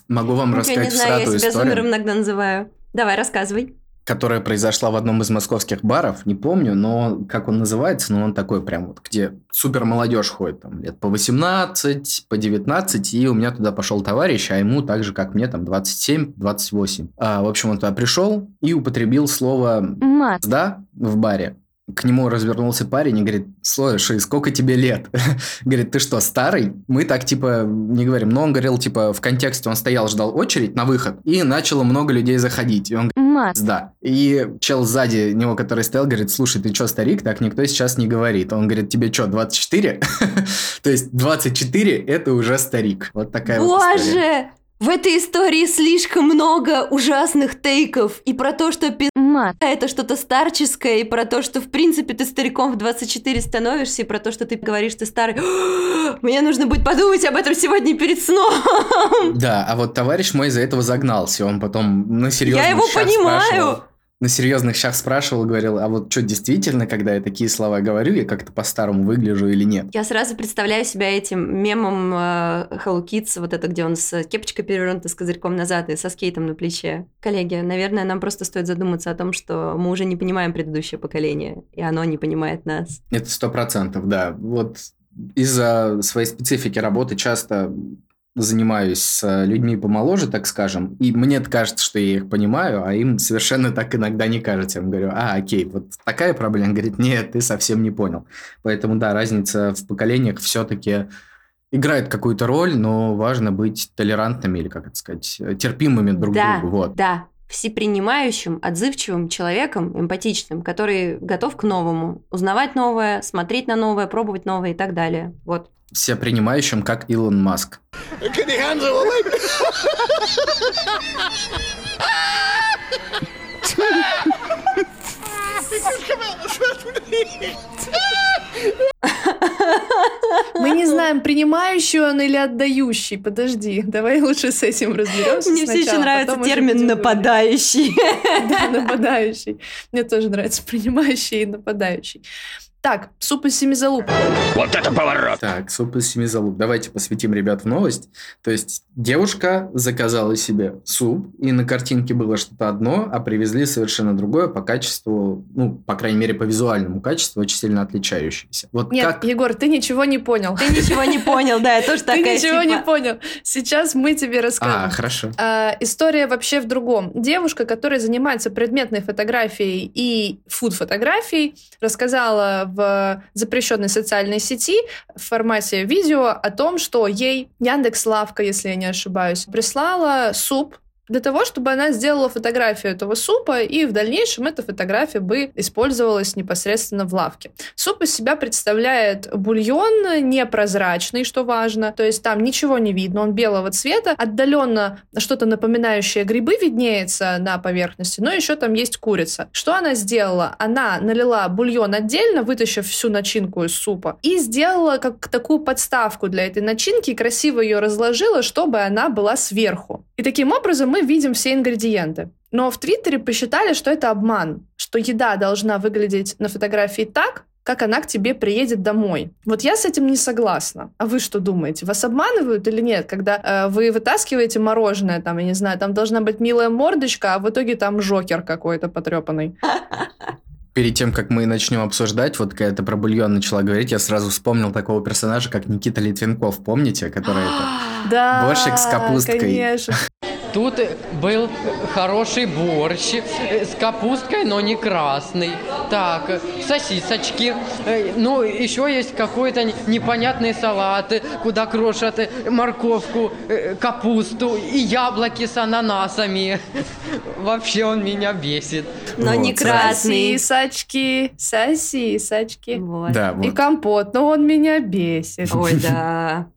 Могу вам Ну, рассказать я не знаю, я себя историю, зумером иногда называю. Давай, рассказывай. Которая произошла в одном из московских баров. Не помню, но как он называется, но он такой прям вот, где супер молодежь ходит, там лет по 18, по 19, и у меня туда пошел товарищ, а ему так же, как мне, там 27-28. А, в общем, он туда пришел и употребил слово Мат. да в баре. К нему развернулся парень и говорит, слушай, сколько тебе лет? говорит, ты что, старый? Мы так, типа, не говорим. Но он говорил, типа, в контексте он стоял, ждал очередь на выход, и начало много людей заходить. И он Мат. да. И чел сзади него, который стоял, говорит, слушай, ты что, старик? Так никто сейчас не говорит. Он говорит, тебе что, 24? То есть 24 – это уже старик. Вот такая вот история. Боже! В этой истории слишком много ужасных тейков и про то, что пизда Мат. это что-то старческое, и про то, что в принципе ты стариком в 24 становишься, и про то, что ты говоришь, ты старый. Мне нужно будет подумать об этом сегодня перед сном. Да, а вот товарищ мой из-за этого загнался. Он потом на серьезных Я его понимаю. спрашивал- На серьезных щах спрашивал, говорил, а вот что, действительно, когда я такие слова говорю, я как-то по-старому выгляжу или нет? Я сразу представляю себя этим мемом э, Hello Kids, вот это, где он с кепочкой перевернута с козырьком назад и со скейтом на плече. Коллеги, наверное, нам просто стоит задуматься о том, что мы уже не понимаем предыдущее поколение, и оно не понимает нас. Это сто процентов, да. Вот из-за своей специфики работы часто занимаюсь с людьми помоложе, так скажем, и мне кажется, что я их понимаю, а им совершенно так иногда не кажется. Я им говорю, а, окей, вот такая проблема. Он говорит, нет, ты совсем не понял. Поэтому, да, разница в поколениях все-таки играет какую-то роль, но важно быть толерантными или, как это сказать, терпимыми друг к да, другу. Вот. да, всепринимающим, отзывчивым человеком, эмпатичным, который готов к новому, узнавать новое, смотреть на новое, пробовать новое и так далее. Вот. Все принимающим, как Илон Маск. Мы не знаем, принимающий он или отдающий. Подожди, давай лучше с этим разберемся. Мне все еще а нравится термин нападающий. Да, нападающий. Мне тоже нравится принимающий и нападающий. Так, суп из семи залуп. Вот это поворот! Так, суп из семи залуп. Давайте посвятим ребят в новость. То есть девушка заказала себе суп, и на картинке было что-то одно, а привезли совершенно другое по качеству, ну, по крайней мере, по визуальному качеству, очень сильно отличающееся. Вот Нет, как... Егор, ты ничего не понял. Ты ничего не понял, да, я тоже Ты такая ничего не типа, понял. Сейчас мы тебе А, расскажем. хорошо. А, история вообще в другом. Девушка, которая занимается предметной фотографией и фуд-фотографией, рассказала в запрещенной социальной сети в формате видео о том, что ей Яндекс Лавка, если я не ошибаюсь, прислала суп для того, чтобы она сделала фотографию этого супа, и в дальнейшем эта фотография бы использовалась непосредственно в лавке. Суп из себя представляет бульон непрозрачный, что важно, то есть там ничего не видно, он белого цвета, отдаленно что-то напоминающее грибы виднеется на поверхности, но еще там есть курица. Что она сделала? Она налила бульон отдельно, вытащив всю начинку из супа, и сделала как такую подставку для этой начинки, и красиво ее разложила, чтобы она была сверху. И таким образом мы видим все ингредиенты. Но в Твиттере посчитали, что это обман, что еда должна выглядеть на фотографии так, как она к тебе приедет домой. Вот я с этим не согласна. А вы что думаете? Вас обманывают или нет? Когда э, вы вытаскиваете мороженое, там, я не знаю, там должна быть милая мордочка, а в итоге там жокер какой-то потрепанный. Перед тем, как мы начнем обсуждать, вот когда ты про бульон начала говорить, я сразу вспомнил такого персонажа, как Никита Литвинков, помните, который это... Да, Борщик с капусткой. Конечно. Тут был хороший борщ э, с капусткой, но не красный. Так, сосисочки. Э, Ну, еще есть какой-то непонятный салат, куда крошат э, морковку, капусту и яблоки с ананасами. Вообще он меня бесит. но не Вот, красный. Сосисочки, сосисочки. Вот. Да, И вот. компот, но он меня бесит. Ой, да.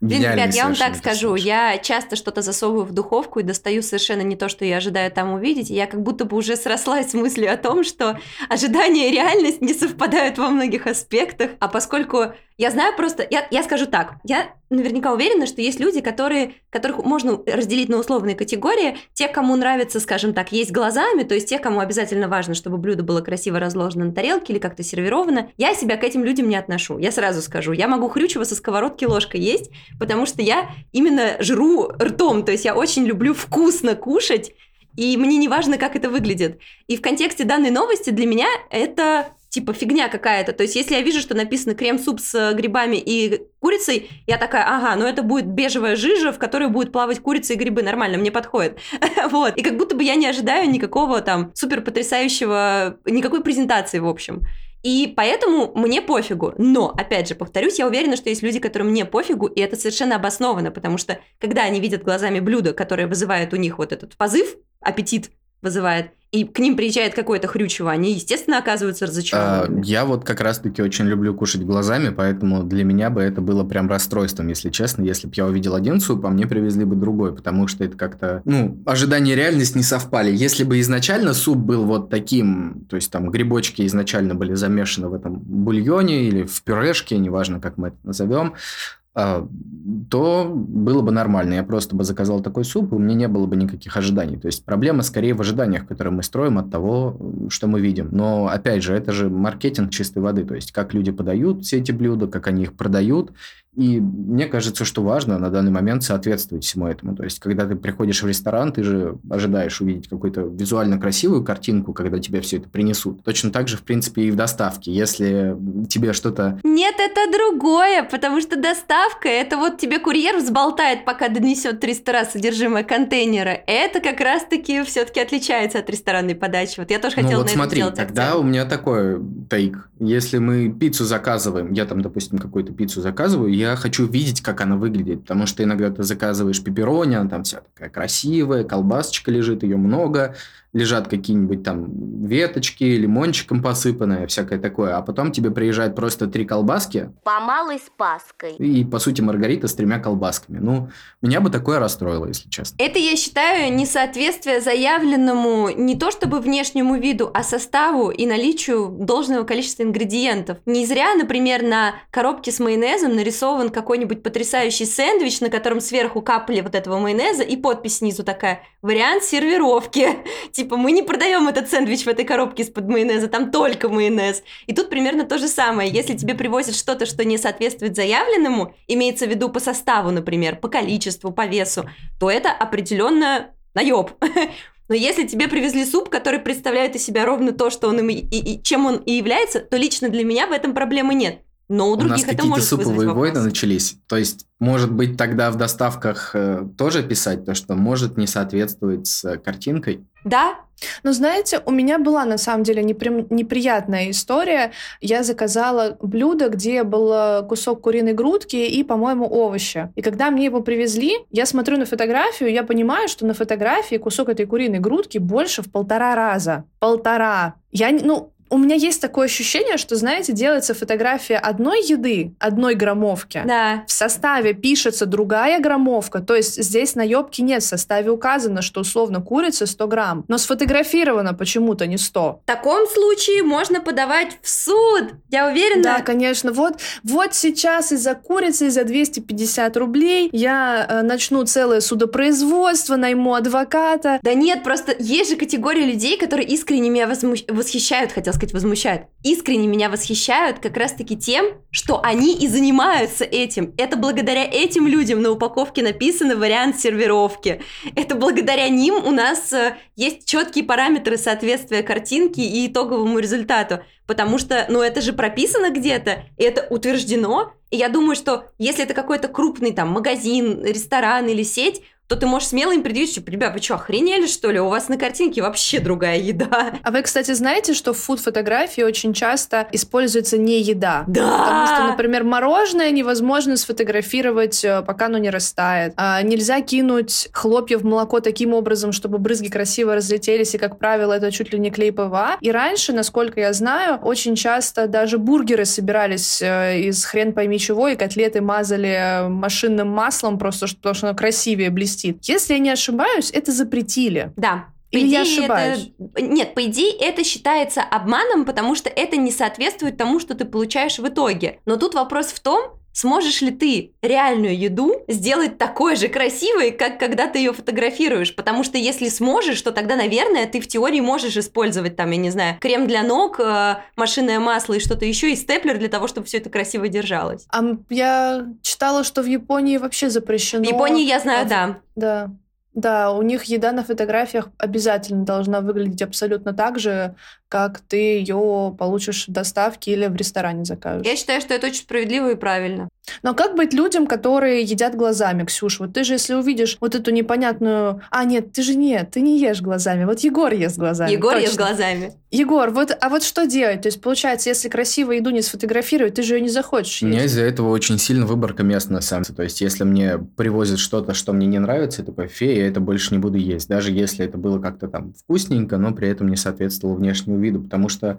Блин, ребят, я вам так скажу, я часто что-то засовываю в духовку и достаю совершенно не то, что я ожидаю там увидеть. И я как будто бы уже срослась с мыслью о том, что ожидание и реальность не совпадают во многих аспектах. А поскольку я знаю просто... Я, я скажу так, я наверняка уверена, что есть люди, которые, которых можно разделить на условные категории. Те, кому нравится, скажем так, есть глазами, то есть те, кому обязательно важно, чтобы блюдо было красиво разложено на тарелке или как-то сервировано. Я себя к этим людям не отношу. Я сразу скажу, я могу хрючево со сковородки ложкой есть, потому что я именно жру ртом, то есть я очень люблю вкусно кушать, и мне не важно, как это выглядит. И в контексте данной новости для меня это типа фигня какая-то. То есть если я вижу, что написано крем-суп с э, грибами и курицей, я такая, ага, ну это будет бежевая жижа, в которой будет плавать курица и грибы, нормально, мне подходит. вот. И как будто бы я не ожидаю никакого там супер потрясающего, никакой презентации, в общем. И поэтому мне пофигу. Но, опять же, повторюсь, я уверена, что есть люди, которым не пофигу, и это совершенно обоснованно, потому что когда они видят глазами блюдо, которое вызывает у них вот этот позыв, аппетит вызывает, и к ним приезжает какое-то хрючево, они, естественно, оказываются А, разочарованными. я вот как раз-таки очень люблю кушать глазами, поэтому для меня бы это было прям расстройством, если честно. Если бы я увидел один суп, а мне привезли бы другой, потому что это как-то, ну, ожидания и реальность не совпали. Если бы изначально суп был вот таким, то есть там грибочки изначально были замешаны в этом бульоне или в пюрешке, неважно, как мы это назовем, а, то было бы нормально. Я просто бы заказал такой суп, и у меня не было бы никаких ожиданий. То есть проблема скорее в ожиданиях, которые мы строим от того, что мы видим. Но, опять же, это же маркетинг чистой воды. То есть как люди подают все эти блюда, как они их продают. И мне кажется, что важно на данный момент соответствовать всему этому. То есть, когда ты приходишь в ресторан, ты же ожидаешь увидеть какую-то визуально красивую картинку, когда тебе все это принесут. Точно так же, в принципе, и в доставке. Если тебе что-то Нет, это другое, потому что доставка, это вот тебе курьер взболтает, пока донесет 300 раз содержимое контейнера. Это как раз-таки все-таки отличается от ресторанной подачи. Вот я тоже хотела ну вот на смотри, сделать тогда акцент. у меня такой тейк. Если мы пиццу заказываем, я там, допустим, какую-то пиццу заказываю, я хочу видеть, как она выглядит, потому что иногда ты заказываешь пепперони, она там вся такая красивая, колбасочка лежит, ее много, лежат какие-нибудь там веточки, лимончиком посыпанное, всякое такое, а потом тебе приезжает просто три колбаски По малой спаской. и, по сути, Маргарита с тремя колбасками. Ну, меня бы такое расстроило, если честно. Это, я считаю, несоответствие заявленному не то чтобы внешнему виду, а составу и наличию должного количества ингредиентов. Не зря, например, на коробке с майонезом нарисован какой-нибудь потрясающий сэндвич, на котором сверху капли вот этого майонеза и подпись снизу такая «Вариант сервировки». Типа, мы не продаем этот сэндвич в этой коробке из-под майонеза, там только майонез. И тут примерно то же самое. Если тебе привозят что-то, что не соответствует заявленному, имеется в виду по составу, например, по количеству, по весу, то это определенно наеб. Но если тебе привезли суп, который представляет из себя ровно то, что он им и, и- и чем он и является, то лично для меня в этом проблемы нет. Но у У нас других это какие-то может вызвать суповые войны начались. То есть, может быть, тогда в доставках э, тоже писать то, что может не соответствовать с э, картинкой? Да, Ну, знаете, у меня была на самом деле непри- неприятная история. Я заказала блюдо, где был э, кусок куриной грудки и, по-моему, овощи. И когда мне его привезли, я смотрю на фотографию, я понимаю, что на фотографии кусок этой куриной грудки больше в полтора раза. Полтора. Я, ну, у меня есть такое ощущение, что, знаете, делается фотография одной еды, одной граммовки. да. В составе пишется другая граммовка, то есть здесь наебки нет, в составе указано, что условно курица 100 грамм, но сфотографировано почему-то не 100. В таком случае можно подавать в суд. Я уверена. Да, конечно. Вот, вот сейчас из-за курицы, из-за 250 рублей я э, начну целое судопроизводство, найму адвоката. Да нет, просто есть же категория людей, которые искренне меня восхищают, хотел сказать возмущают, искренне меня восхищают как раз-таки тем, что они и занимаются этим. Это благодаря этим людям на упаковке написано вариант сервировки. Это благодаря ним у нас э, есть четкие параметры соответствия картинки и итоговому результату. Потому что, ну, это же прописано где-то, это утверждено. И я думаю, что если это какой-то крупный там магазин, ресторан или сеть, то ты можешь смело им предъявить, что, ребят, вы что, охренели, что ли? У вас на картинке вообще другая еда. А вы, кстати, знаете, что в фуд-фотографии очень часто используется не еда? Да! Потому что, например, мороженое невозможно сфотографировать, э, пока оно не растает. А, нельзя кинуть хлопья в молоко таким образом, чтобы брызги красиво разлетелись, и, как правило, это чуть ли не клей ПВА. И раньше, насколько я знаю, очень часто даже бургеры собирались э, из хрен пойми чего, и котлеты мазали э, машинным маслом, просто потому что оно красивее блестит. Если я не ошибаюсь, это запретили. Да. По Или я ошибаюсь? это... Нет, по идее, это считается обманом, потому что это не соответствует тому, что ты получаешь в итоге. Но тут вопрос в том, сможешь ли ты реальную еду сделать такой же красивой, как когда ты ее фотографируешь. Потому что если сможешь, то тогда, наверное, ты в теории можешь использовать там, я не знаю, крем для ног, э, машинное масло и что-то еще, и степлер для того, чтобы все это красиво держалось. А я читала, что в Японии вообще запрещено. В Японии, я знаю, а, да. Да. Да, у них еда на фотографиях обязательно должна выглядеть абсолютно так же, как ты ее получишь в доставке или в ресторане закажешь. Я считаю, что это очень справедливо и правильно. Но как быть людям, которые едят глазами, Ксюш? Вот ты же, если увидишь вот эту непонятную... А, нет, ты же нет, ты не ешь глазами. Вот Егор ест глазами. Егор точно. ест глазами. Егор, вот, а вот что делать? То есть, получается, если красивую еду не сфотографировать, ты же ее не захочешь У меня из-за этого очень сильно выборка мест на самом деле. То есть, если мне привозят что-то, что мне не нравится, я такой, фе, я это больше не буду есть. Даже если это было как-то там вкусненько, но при этом не соответствовало внешнему виду. Потому что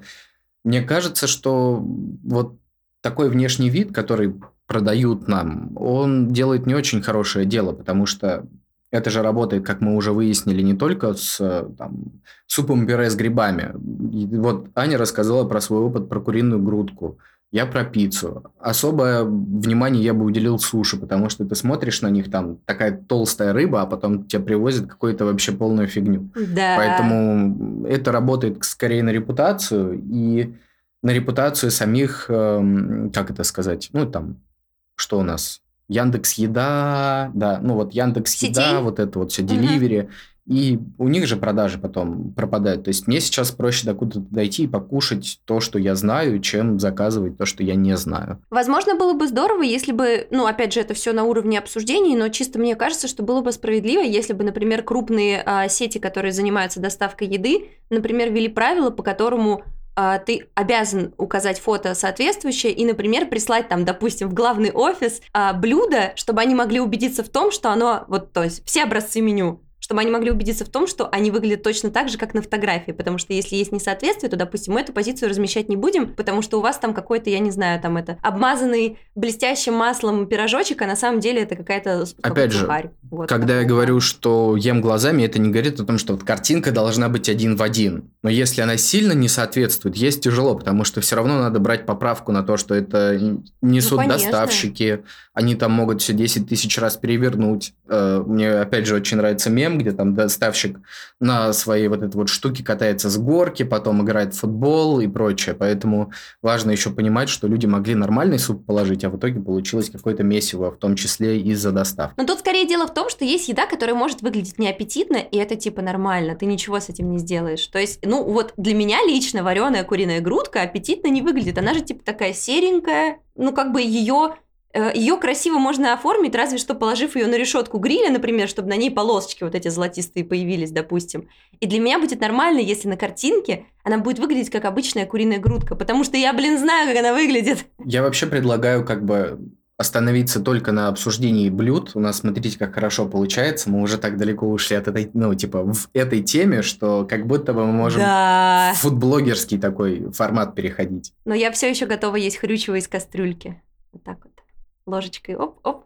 мне кажется, что вот такой внешний вид, который продают нам, он делает не очень хорошее дело, потому что это же работает, как мы уже выяснили, не только с э, там, супом пюре с грибами. И вот Аня рассказала про свой опыт про куриную грудку. Я про пиццу. Особое внимание я бы уделил суши, потому что ты смотришь на них, там такая толстая рыба, а потом тебе привозят какую-то вообще полную фигню. Да. Поэтому это работает скорее на репутацию и на репутацию самих, эм, как это сказать, ну там, что у нас? Яндекс Еда, да, ну вот Яндекс Еда, вот это вот все, деливери. И у них же продажи потом пропадают. То есть мне сейчас проще докуда-то дойти и покушать то, что я знаю, чем заказывать то, что я не знаю. Возможно, было бы здорово, если бы, ну, опять же, это все на уровне обсуждений, но чисто мне кажется, что было бы справедливо, если бы, например, крупные а, сети, которые занимаются доставкой еды, например, ввели правила, по которому ты обязан указать фото соответствующее и, например, прислать там, допустим, в главный офис а, блюдо, чтобы они могли убедиться в том, что оно, вот, то есть все образцы меню, чтобы они могли убедиться в том, что они выглядят точно так же, как на фотографии, потому что если есть несоответствие, то, допустим, мы эту позицию размещать не будем, потому что у вас там какой-то, я не знаю, там это обмазанный блестящим маслом пирожочек, а на самом деле это какая-то Опять же, вот, когда я говорю, что ем глазами, это не говорит о том, что вот картинка должна быть один в один. Но если она сильно не соответствует, есть тяжело, потому что все равно надо брать поправку на то, что это несут ну, доставщики, они там могут все 10 тысяч раз перевернуть. Э, мне, опять же, очень нравится мем, где там доставщик на своей вот этой вот штуке катается с горки, потом играет в футбол и прочее. Поэтому важно еще понимать, что люди могли нормальный суп положить, а в итоге получилось какое-то месиво, в том числе из-за доставки. Но тут скорее дело в том, что есть еда, которая может выглядеть неаппетитно, и это типа нормально, ты ничего с этим не сделаешь. То есть, ну вот для меня лично вареная куриная грудка аппетитно не выглядит. Она же типа такая серенькая, ну как бы ее Э, ее красиво можно оформить, разве что положив ее на решетку гриля, например, чтобы на ней полосочки вот эти золотистые появились, допустим. И для меня будет нормально, если на картинке она будет выглядеть как обычная куриная грудка, потому что я, блин, знаю, как она выглядит. Я вообще предлагаю как бы остановиться только на обсуждении блюд. У нас, смотрите, как хорошо получается. Мы уже так далеко ушли от этой, ну, типа, в этой теме, что как будто бы мы можем да. в фудблогерский такой формат переходить. Но я все еще готова есть хрючево из кастрюльки. Вот так вот ложечкой, оп-оп,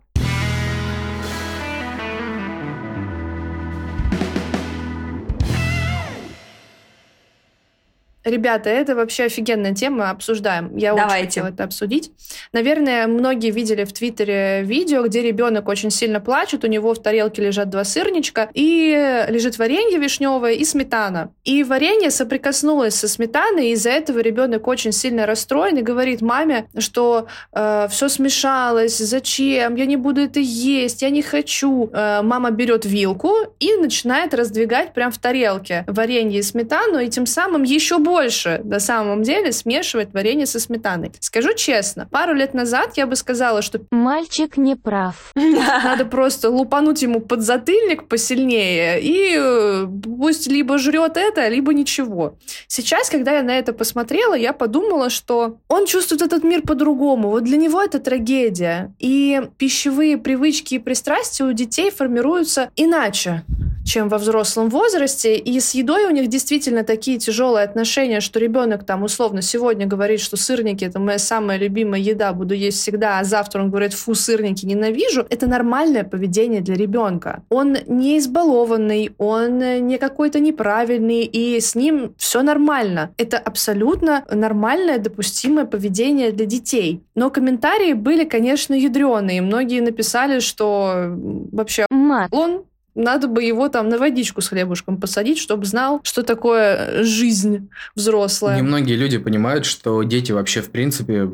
Ребята, это вообще офигенная тема, обсуждаем. Я Давайте. очень хотела это обсудить. Наверное, многие видели в Твиттере видео, где ребенок очень сильно плачет, у него в тарелке лежат два сырничка, и лежит варенье вишневое и сметана. И варенье соприкоснулось со сметаной, и из-за этого ребенок очень сильно расстроен и говорит маме, что э, все смешалось, зачем, я не буду это есть, я не хочу. Э, мама берет вилку и начинает раздвигать прям в тарелке варенье и сметану, и тем самым еще больше больше на самом деле смешивать варенье со сметаной. Скажу честно, пару лет назад я бы сказала, что... Мальчик не прав. Надо просто лупануть ему под затыльник посильнее, и э, пусть либо жрет это, либо ничего. Сейчас, когда я на это посмотрела, я подумала, что он чувствует этот мир по-другому. Вот для него это трагедия. И пищевые привычки и пристрастия у детей формируются иначе чем во взрослом возрасте, и с едой у них действительно такие тяжелые отношения, что ребенок там условно сегодня говорит, что сырники это моя самая любимая еда, буду есть всегда, а завтра он говорит, фу, сырники ненавижу. Это нормальное поведение для ребенка. Он не избалованный, он не какой-то неправильный, и с ним все нормально. Это абсолютно нормальное, допустимое поведение для детей. Но комментарии были, конечно, ядреные. Многие написали, что вообще Мат. он надо бы его там на водичку с хлебушком посадить, чтобы знал, что такое жизнь взрослая. Немногие люди понимают, что дети вообще, в принципе,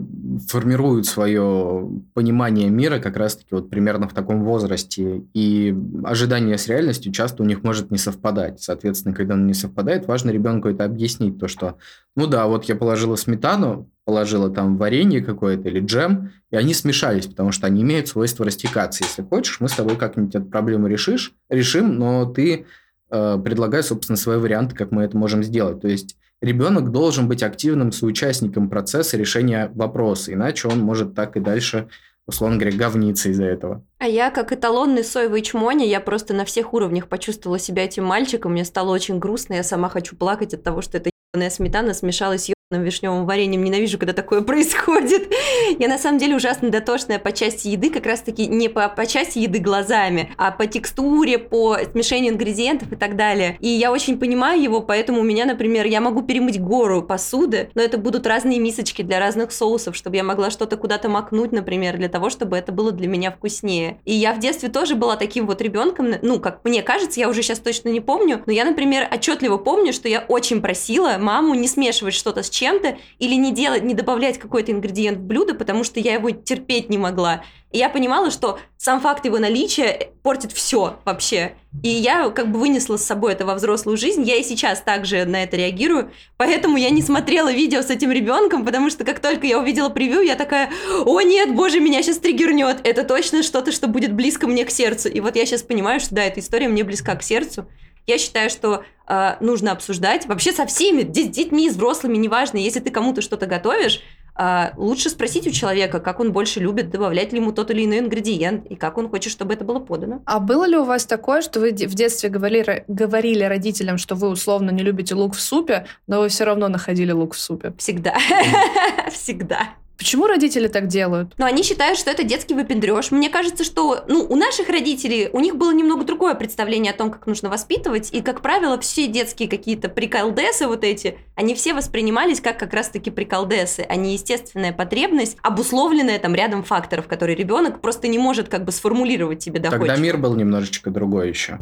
формируют свое понимание мира как раз-таки вот примерно в таком возрасте. И ожидание с реальностью часто у них может не совпадать. Соответственно, когда оно не совпадает, важно ребенку это объяснить, то, что, ну да, вот я положила сметану, положила там варенье какое-то или джем, и они смешались, потому что они имеют свойство растекаться. Если хочешь, мы с тобой как-нибудь эту проблему решишь, решим, но ты э, предлагай, собственно, свои варианты, как мы это можем сделать. То есть ребенок должен быть активным соучастником процесса решения вопроса, иначе он может так и дальше условно говоря, говниться из-за этого. А я, как эталонный соевый чмоня, я просто на всех уровнях почувствовала себя этим мальчиком, мне стало очень грустно, я сама хочу плакать от того, что эта сметана смешалась вишневым вареньем. Ненавижу, когда такое происходит. Я на самом деле ужасно дотошная по части еды, как раз таки не по, по части еды глазами, а по текстуре, по смешению ингредиентов и так далее. И я очень понимаю его, поэтому у меня, например, я могу перемыть гору посуды, но это будут разные мисочки для разных соусов, чтобы я могла что-то куда-то макнуть, например, для того, чтобы это было для меня вкуснее. И я в детстве тоже была таким вот ребенком, ну, как мне кажется, я уже сейчас точно не помню, но я, например, отчетливо помню, что я очень просила маму не смешивать что-то с чем-то или не делать, не добавлять какой-то ингредиент в блюдо, потому что я его терпеть не могла. И я понимала, что сам факт его наличия портит все вообще. И я как бы вынесла с собой это во взрослую жизнь. Я и сейчас также на это реагирую. Поэтому я не смотрела видео с этим ребенком, потому что как только я увидела превью, я такая, о нет, боже, меня сейчас триггернет. Это точно что-то, что будет близко мне к сердцу. И вот я сейчас понимаю, что да, эта история мне близка к сердцу. Я считаю, что э, нужно обсуждать вообще со всеми, с детьми, с взрослыми, неважно, если ты кому-то что-то готовишь, А, лучше спросить у человека, как он больше любит, добавлять ли ему тот или иной ингредиент, и как он хочет, чтобы это было подано. А было ли у вас такое, что вы в детстве говорили, говорили родителям, что вы условно не любите лук в супе, но вы все равно находили лук в супе? Всегда. Всегда. Почему родители так делают? Но они считают, что это детский выпендреж. Мне кажется, что ну, у наших родителей, у них было немного другое представление о том, как нужно воспитывать. И, как правило, все детские какие-то приколдесы вот эти, они все воспринимались как как раз-таки приколдесы, а не естественная потребность, обусловленная там рядом факторов, которые ребенок просто не может как бы сформулировать себе доходчиво. Тогда мир был немножечко другой еще.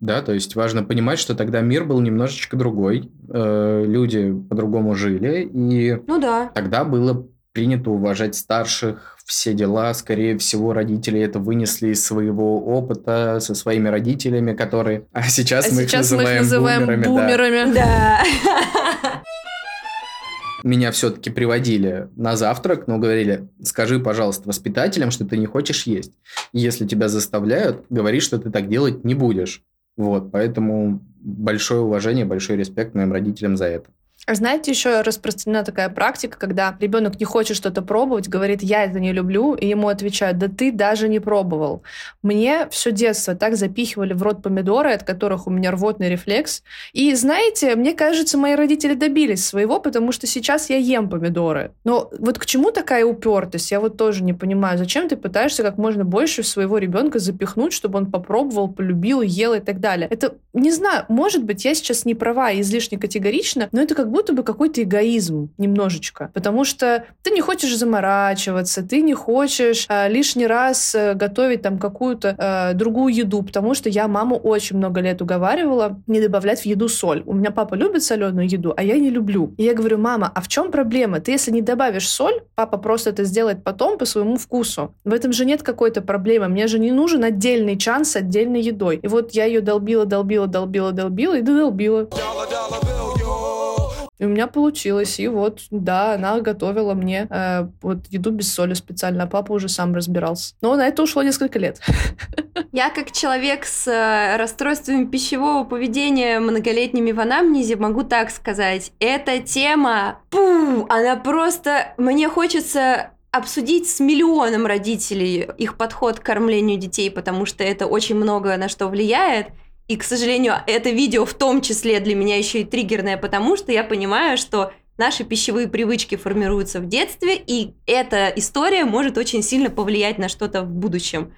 Да, то есть важно понимать, что тогда мир был немножечко другой, э, люди по-другому жили, и Ну да. тогда было принято уважать старших, все дела, скорее всего, родители это вынесли из своего опыта со своими родителями, которые... А сейчас а мы сейчас их мы их называем бумерами. да. бумерами. Да. Меня все-таки приводили на завтрак, но говорили, скажи, пожалуйста, воспитателям, что ты не хочешь есть. Если тебя заставляют, говори, что ты так делать не будешь. Вот, поэтому большое уважение, большой респект моим родителям за это. Знаете, еще распространена такая практика, когда ребенок не хочет что-то пробовать, говорит, я это не люблю, и ему отвечают, да ты даже не пробовал. Мне все детство так запихивали в рот помидоры, от которых у меня рвотный рефлекс. И знаете, мне кажется, мои родители добились своего, потому что сейчас я ем помидоры. Но вот к чему такая упертость? Я вот тоже не понимаю. Зачем ты пытаешься как можно больше своего ребенка запихнуть, чтобы он попробовал, полюбил, ел и так далее? Это, не знаю, может быть, я сейчас не права и излишне категорично, но это как будто бы какой-то эгоизм немножечко. Потому что ты не хочешь заморачиваться, ты не хочешь э, лишний раз э, готовить там какую-то э, другую еду, потому что я маму очень много лет уговаривала не добавлять в еду соль. У меня папа любит соленую еду, а я не люблю. И я говорю, мама, а в чем проблема? Ты если не добавишь соль, папа просто это сделает потом по своему вкусу. В этом же нет какой-то проблемы. Мне же не нужен отдельный чан с отдельной едой. И вот я ее долбила, долбила, долбила, долбила и додолбила. И у меня получилось. И вот, да, она готовила мне э, вот еду без соли специально, а папа уже сам разбирался. Но на это ушло несколько лет. Я как человек с э, расстройствами пищевого поведения многолетними в анамнезе могу так сказать. Эта тема, пу, она просто... Мне хочется обсудить с миллионом родителей их подход к кормлению детей, потому что это очень много на что влияет. И, к сожалению, это видео в том числе для меня еще и триггерное, потому что я понимаю, что наши пищевые привычки формируются в детстве, и эта история может очень сильно повлиять на что-то в будущем.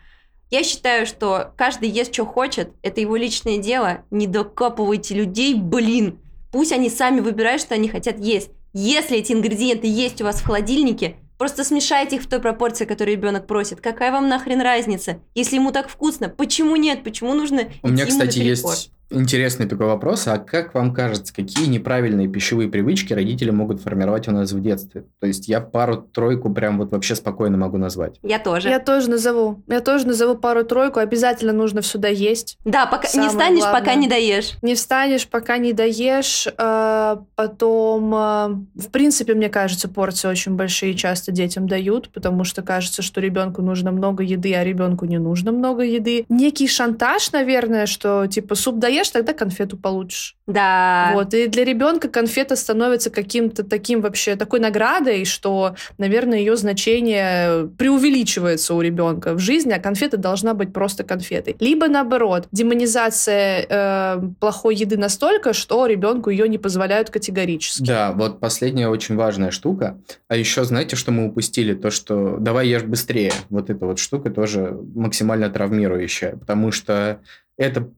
Я считаю, что каждый ест, что хочет, это его личное дело. Не докапывайте людей, блин. Пусть они сами выбирают, что они хотят есть. Если эти ингредиенты есть у вас в холодильнике, Просто смешайте их в той пропорции, которую ребенок просит. Какая вам нахрен разница? Если ему так вкусно, почему нет? Почему нужно У меня, кстати, есть интересный такой вопрос. А как вам кажется, какие неправильные пищевые привычки родители могут формировать у нас в детстве? То есть я пару-тройку прям вот вообще спокойно могу назвать. Я тоже. Я тоже назову. Я тоже назову пару-тройку. Обязательно нужно сюда есть. Да, пока не Самое встанешь, главное. пока не доешь. Не встанешь, пока не доешь. э, Потом, э, в принципе, мне кажется, порции очень большие часто детям дают, потому что кажется, что ребенку нужно много еды, а ребенку не нужно много еды. Некий шантаж, наверное, что типа суп доешь, тогда конфету получишь. Да. Вот. И для ребенка конфета становится каким-то таким вообще такой наградой, что, наверное, ее значение преувеличивается у ребенка в жизни, а конфета должна быть просто конфетой. Либо наоборот, демонизация э, плохой еды настолько, что ребенку ее не позволяют категорически. Да, вот последняя очень важная штука. А еще знаете, что мы упустили? То, что давай ешь быстрее. Вот эта вот штука тоже максимально травмирующая, потому что это...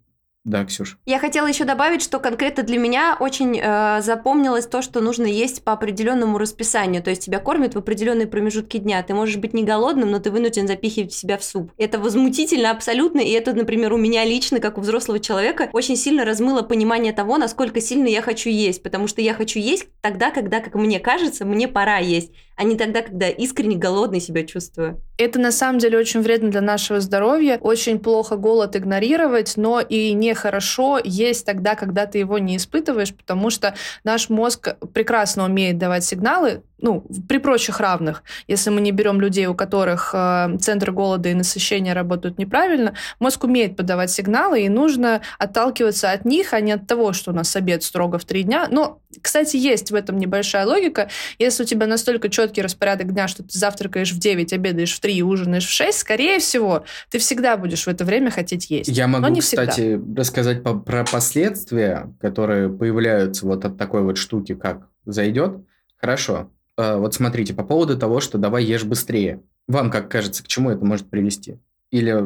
Да, Ксюш. Я хотела еще добавить, что конкретно для меня очень э, запомнилось то, что нужно есть по определенному расписанию. То есть тебя кормят в определенные промежутки дня. Ты можешь быть не голодным, но ты вынужден запихивать себя в суп. Это возмутительно абсолютно. И это, например, у меня лично, как у взрослого человека, очень сильно размыло понимание того, насколько сильно я хочу есть. Потому что я хочу есть тогда, когда, как мне кажется, мне пора есть, а не тогда, когда искренне голодный себя чувствую. Это на самом деле очень вредно для нашего здоровья. Очень плохо голод игнорировать, но и нехорошо есть тогда, когда ты его не испытываешь, потому что наш мозг прекрасно умеет давать сигналы, ну, при прочих равных, если мы не берем людей, у которых э, центр голода и насыщения работают неправильно, мозг умеет подавать сигналы, и нужно отталкиваться от них, а не от того, что у нас обед строго в три дня. Но, кстати, есть в этом небольшая логика. Если у тебя настолько четкий распорядок дня, что ты завтракаешь в 9, обедаешь в 3 и ужинаешь в 6, скорее всего, ты всегда будешь в это время хотеть есть. Я могу, Но не кстати, всегда. рассказать по- про последствия, которые появляются вот от такой вот штуки, как зайдет. Хорошо. Э, Вот смотрите, по поводу того, что давай ешь быстрее. Вам как кажется, к чему это может привести? Или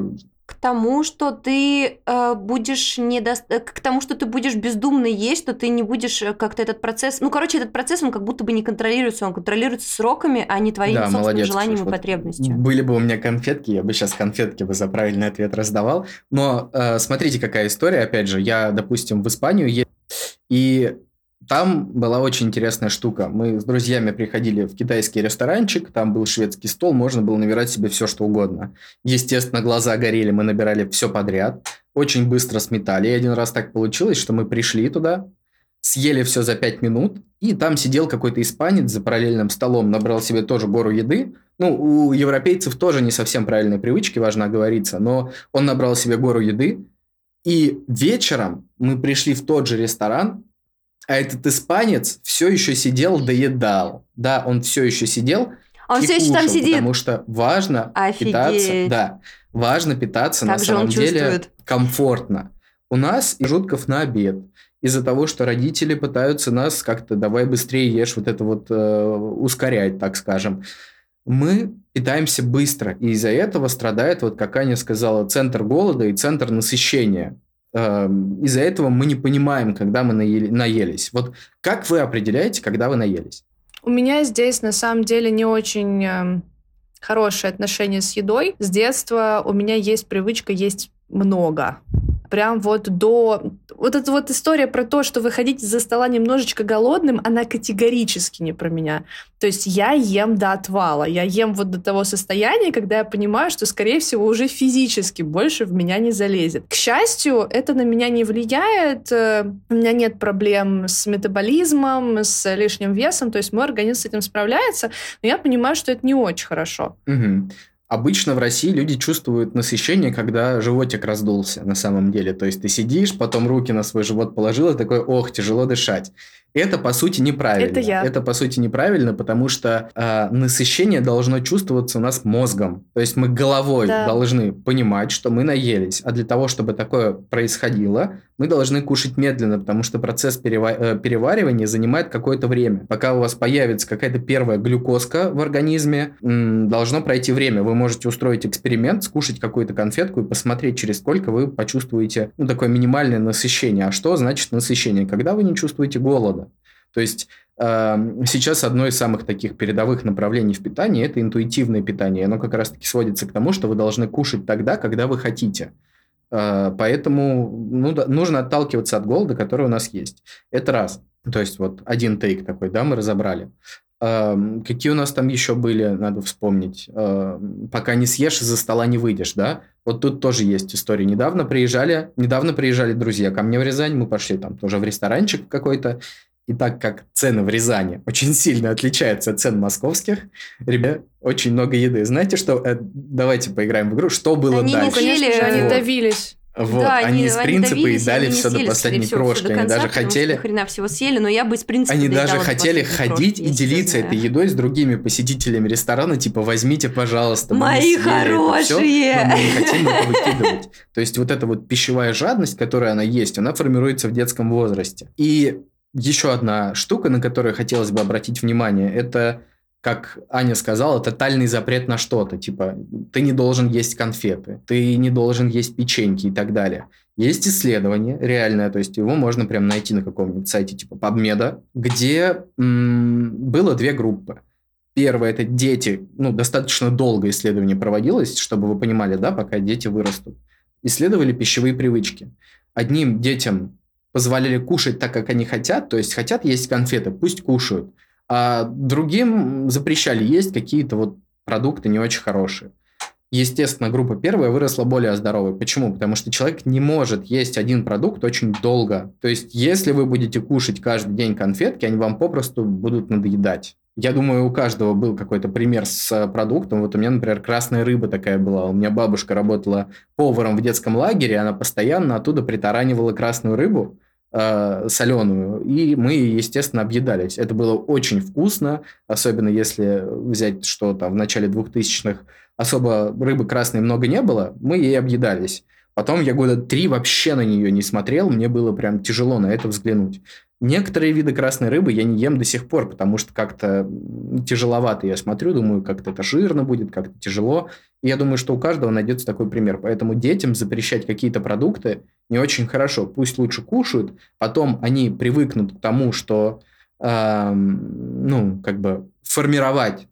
К тому, что ты э, будешь не к тому, что ты будешь бездумно есть, что ты не будешь э, как-то этот процесс... Ну, короче, этот процесс, он как будто бы не контролируется, он контролируется сроками, а не твоим Да, собственным молодец, желанием и вот потребностью. Были бы у меня конфетки, я бы сейчас конфетки бы за правильный ответ раздавал. Но э, смотрите, какая история. Опять же, я, допустим, в Испанию ездил, и там была очень интересная штука. Мы с друзьями приходили в китайский ресторанчик, там был шведский стол, можно было набирать себе все, что угодно. Естественно, глаза горели, мы набирали все подряд, очень быстро сметали. И один раз так получилось, что мы пришли туда, съели все за пять минут, и там сидел какой-то испанец за параллельным столом, набрал себе тоже гору еды. Ну, у европейцев тоже не совсем правильные привычки, важно оговориться, но он набрал себе гору еды, и вечером мы пришли в тот же ресторан, а этот испанец все еще сидел, доедал. Да, он все еще сидел Он и все еще там кушал, сидит. Потому что важно питаться, Офигеть. да, важно питаться Как на самом деле чувствует? комфортно. У нас и жутков на обед из-за того, что родители пытаются нас как-то давай быстрее ешь, вот это вот э, ускорять, так скажем. Мы питаемся быстро, и из-за этого страдает, вот как Аня сказала, центр голода и центр насыщения. Эм, Из-за этого мы не понимаем, когда мы наели- наелись. Вот как вы определяете, когда вы наелись? У меня здесь на самом деле не очень эм, хорошие отношения с едой. С детства у меня есть привычка есть много. Прям вот до... Вот эта вот история про то, что выходить из-за стола немножечко голодным, она категорически не про меня. То есть я ем до отвала. Я ем вот до того состояния, когда я понимаю, что, скорее всего, уже физически больше в меня не залезет. К счастью, это на меня не влияет. Э, У меня нет проблем с метаболизмом, с лишним весом. То есть мой организм с этим справляется. Но я понимаю, что это не очень хорошо. Мгм. Обычно в России люди чувствуют насыщение, когда животик раздулся на самом деле. То есть ты сидишь, потом руки на свой живот положил и такой, ох, тяжело дышать. Это, по сути, неправильно. Это я. Это, по сути, неправильно, потому что а, насыщение должно чувствоваться у нас мозгом. То есть мы головой Да. должны понимать, что мы наелись. А для того, чтобы такое происходило, мы должны кушать медленно, потому что процесс перева- э, переваривания занимает какое-то время. Пока у вас появится какая-то первая глюкозка в организме, м, должно пройти время. Вы можете устроить эксперимент, скушать какую-то конфетку и посмотреть, через сколько вы почувствуете ну, такое минимальное насыщение. А что значит насыщение? Когда вы не чувствуете голода. То есть э, сейчас одно из самых таких передовых направлений в питании – это интуитивное питание. Оно как раз-таки сводится к тому, что вы должны кушать тогда, когда вы хотите. Э, Поэтому ну, да, нужно отталкиваться от голода, который у нас есть. Это раз. То есть вот один тейк такой, да, мы разобрали. Эм, Какие у нас там еще были, надо вспомнить. Эм, Пока не съешь, из-за стола не выйдешь, да? Вот тут тоже есть история. Недавно приезжали, недавно приезжали друзья ко мне в Рязань, мы пошли там тоже в ресторанчик какой-то, и так как цены в Рязани очень сильно отличаются от цен московских, ребят, очень много еды. Знаете что? Э, Давайте поиграем в игру. Что было Они не дальше? съели, Конечно же, они Вот. давились. Вот, да, они, из они принципа и дали все до последней всего, крошки. до Они даже хотели... хрена всего съели, но я бы из принципа Они даже хотели ходить крошки, и делиться этой едой с другими посетителями ресторана, типа, возьмите, пожалуйста, Мои это хорошие! но мы не хотим это выкидывать. То есть вот эта вот пищевая жадность, которая она есть, она формируется в детском возрасте. И еще одна штука, на которую хотелось бы обратить внимание, это, как Аня сказала, тотальный запрет на что-то. Типа, ты не должен есть конфеты, ты не должен есть печеньки и так далее. Есть исследование реальное, то есть его можно прям найти на каком-нибудь сайте типа PubMed, где м, было две группы. Первое – это дети, ну, достаточно долго исследование проводилось, чтобы вы понимали, да, пока дети вырастут. Исследовали пищевые привычки. Одним детям позволяли кушать так, как они хотят, то есть хотят есть конфеты, пусть кушают. А другим запрещали есть какие-то вот продукты не очень хорошие. естественно, группа первая выросла более здоровой. Почему? Потому что человек не может есть один продукт очень долго. То есть, если вы будете кушать каждый день конфетки, они вам попросту будут надоедать. Я думаю, у каждого был какой-то пример с продуктом. Вот у меня, например, красная рыба такая была. У меня бабушка работала поваром в детском лагере, она постоянно оттуда притаранивала красную рыбу э, соленую, и мы, естественно, объедались. Это было очень вкусно, особенно если взять, что там в начале 2000-х особо рыбы красной много не было, мы ей объедались. Потом я года три вообще на нее не смотрел, мне было прям тяжело на это взглянуть. Некоторые виды красной рыбы я не ем до сих пор, потому что как-то тяжеловато я смотрю, думаю, как-то это жирно будет, как-то тяжело. И я думаю, что у каждого найдется такой пример. Поэтому детям запрещать какие-то продукты не очень хорошо. Пусть лучше кушают, потом они привыкнут к тому, что, э, ну, как бы формировать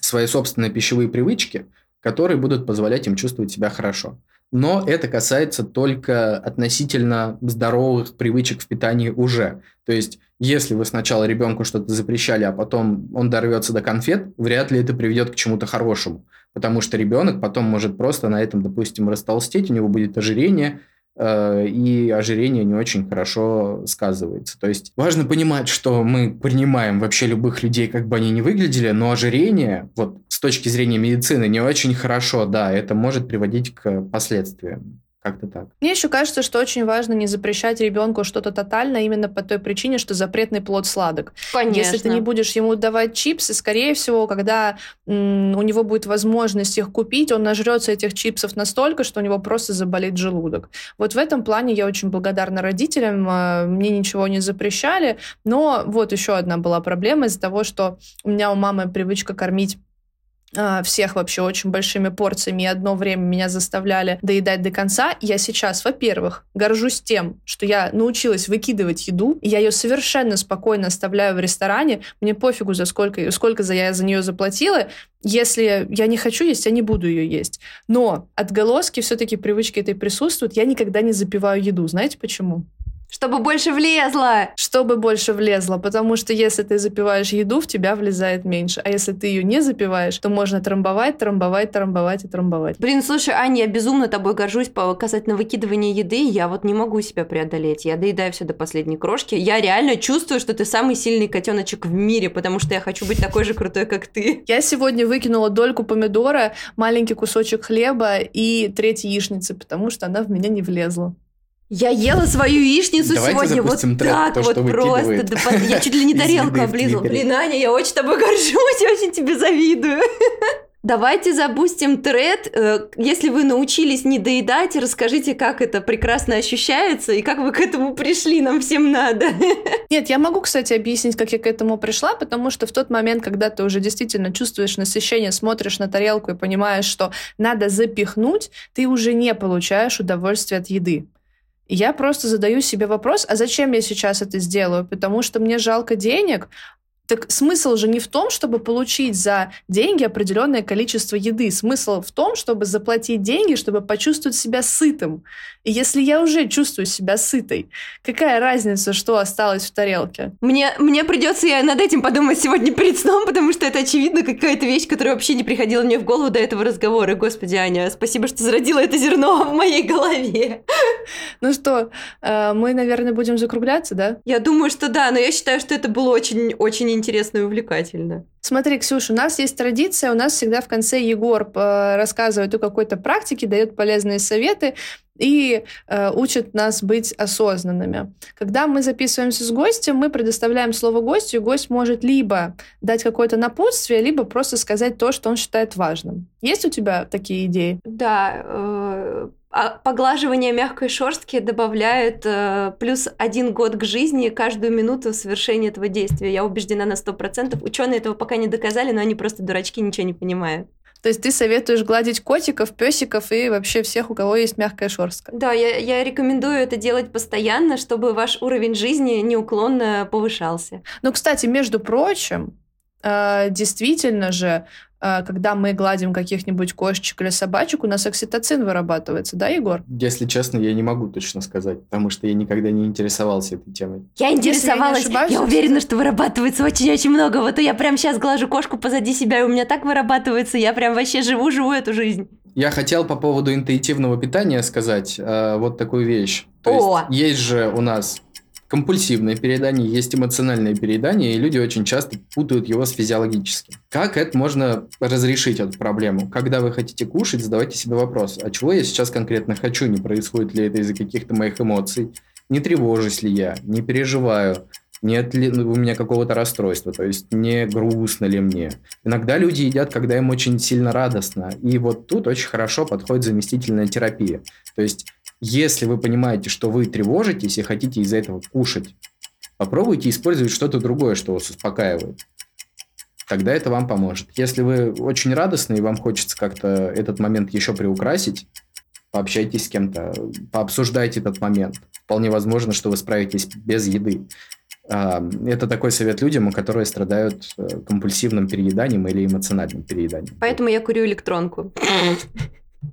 свои собственные пищевые привычки, которые будут позволять им чувствовать себя хорошо но это касается только относительно здоровых привычек в питании уже. То есть, если вы сначала ребенку что-то запрещали, а потом он дорвется до конфет, вряд ли это приведет к чему-то хорошему. Потому что ребенок потом может просто на этом, допустим, растолстеть, у него будет ожирение, и ожирение не очень хорошо сказывается. То есть важно понимать, что мы принимаем вообще любых людей, как бы они ни выглядели, но ожирение, вот с точки зрения медицины, не очень хорошо, да, это может приводить к последствиям. Как-то так. Мне еще кажется, что очень важно не запрещать ребенку что-то тотально именно по той причине, что запретный плод сладок. Конечно. Если ты не будешь ему давать чипсы, скорее всего, когда у него будет возможность их купить, он нажрется этих чипсов настолько, что у него просто заболит желудок. Вот в этом плане я очень благодарна родителям. Э, мне ничего не запрещали. Но вот еще одна была проблема из-за того, что у меня у мамы привычка кормить а, всех вообще очень большими порциями, и одно время меня заставляли доедать до конца. Я сейчас, во-первых, горжусь тем, что я научилась выкидывать еду, и я ее совершенно спокойно оставляю в ресторане. Мне пофигу, за сколько, сколько за я за нее заплатила. Если я не хочу есть, я не буду ее есть. Но отголоски все-таки привычки этой присутствуют. Я никогда не запиваю еду. Знаете почему? Чтобы больше влезло. Чтобы больше влезло, потому что если ты запиваешь еду, в тебя влезает меньше. А если ты ее не запиваешь, то можно трамбовать, трамбовать, трамбовать и трамбовать. Блин, слушай, Аня, я безумно тобой горжусь по касательно выкидывания еды. Я вот не могу себя преодолеть. Я доедаю все до последней крошки. Я реально чувствую, что ты самый сильный котеночек в мире, потому что я хочу быть такой же крутой, как ты. Я сегодня выкинула дольку помидора, маленький кусочек хлеба и треть яичницы, потому что она в меня не влезла. Я ела свою яичницу Давайте сегодня вот тренд, так то, вот просто. да под- я чуть ли не тарелку. Твиттере. Блин, Аня, я очень тобой горжусь, я очень тебе завидую. Давайте запустим тред. Э, Если вы научились не доедать, расскажите, как это прекрасно ощущается и как вы к этому пришли, нам всем надо. Нет, я могу, кстати, объяснить, как я к этому пришла, потому что в тот момент, когда ты уже действительно чувствуешь насыщение, смотришь на тарелку и понимаешь, что надо запихнуть, ты уже не получаешь удовольствие от еды. Я просто задаю себе вопрос, а зачем я сейчас это сделаю? Потому что мне жалко денег, так смысл же не в том, чтобы получить за деньги определенное количество еды. Смысл в том, чтобы заплатить деньги, чтобы почувствовать себя сытым. И если я уже чувствую себя сытой, какая разница, что осталось в тарелке? Мне, мне придется я над этим подумать сегодня перед сном, потому что это, очевидно, какая-то вещь, которая вообще не приходила мне в голову до этого разговора. Господи, Аня, спасибо, что зародила это зерно в моей голове. Ну что, э, мы, наверное, будем закругляться, да? Я думаю, что да, но я считаю, что это было очень-очень интересно и увлекательно. Смотри, Ксюша, у нас есть традиция, у нас всегда в конце Егор э, рассказывает о какой-то практике, дает полезные советы и э, учит нас быть осознанными. Когда мы записываемся с гостем, мы предоставляем слово гостю, и гость может либо дать какое-то напутствие, либо просто сказать то, что он считает важным. Есть у тебя такие идеи? Да, э, поглаживание мягкой шерстки добавляет э, плюс один год к жизни каждую минуту совершения этого действия. Я убеждена на сто процентов. Ученые этого пока не доказали, но они просто дурачки, ничего не понимают. То есть ты советуешь гладить котиков, песиков и вообще всех, у кого есть мягкая шерстка? Да, я, я рекомендую это делать постоянно, чтобы ваш уровень жизни неуклонно повышался. Ну, кстати, между прочим, э, действительно же, когда мы гладим каких-нибудь кошечек или собачек, у нас окситоцин вырабатывается, да, Егор? Если честно, я не могу точно сказать, потому что я никогда не интересовался этой темой. Я Если я интересовалась, ошибаюсь, я уверена, что вырабатывается очень-очень много. Вот я прям сейчас глажу кошку позади себя, и у меня так вырабатывается, я прям вообще живу-живу эту жизнь. Я хотел по поводу интуитивного питания сказать э, вот такую вещь. То О! есть, есть же у нас компульсивное переедание, есть эмоциональное переедание, и люди очень часто путают его с физиологическим. Как это можно разрешить эту проблему? Когда вы хотите кушать, задавайте себе вопрос, а чего я сейчас конкретно хочу? Не происходит ли это из-за каких-то моих эмоций? Не тревожусь ли я? Не переживаю? Нет ли у меня какого-то расстройства? То есть не грустно ли мне? Иногда люди едят, когда им очень сильно радостно. И вот тут очень хорошо подходит заместительная терапия. То есть если вы понимаете, что вы тревожитесь и хотите из-за этого кушать, попробуйте использовать что-то другое, что вас успокаивает. Тогда это вам поможет. Если вы очень радостны и вам хочется как-то этот момент еще приукрасить, пообщайтесь с кем-то, пообсуждайте этот момент. Вполне возможно, что вы справитесь без еды. А, Это такой совет людям, которые страдают э, компульсивным перееданием или эмоциональным перееданием. Поэтому я курю электронку.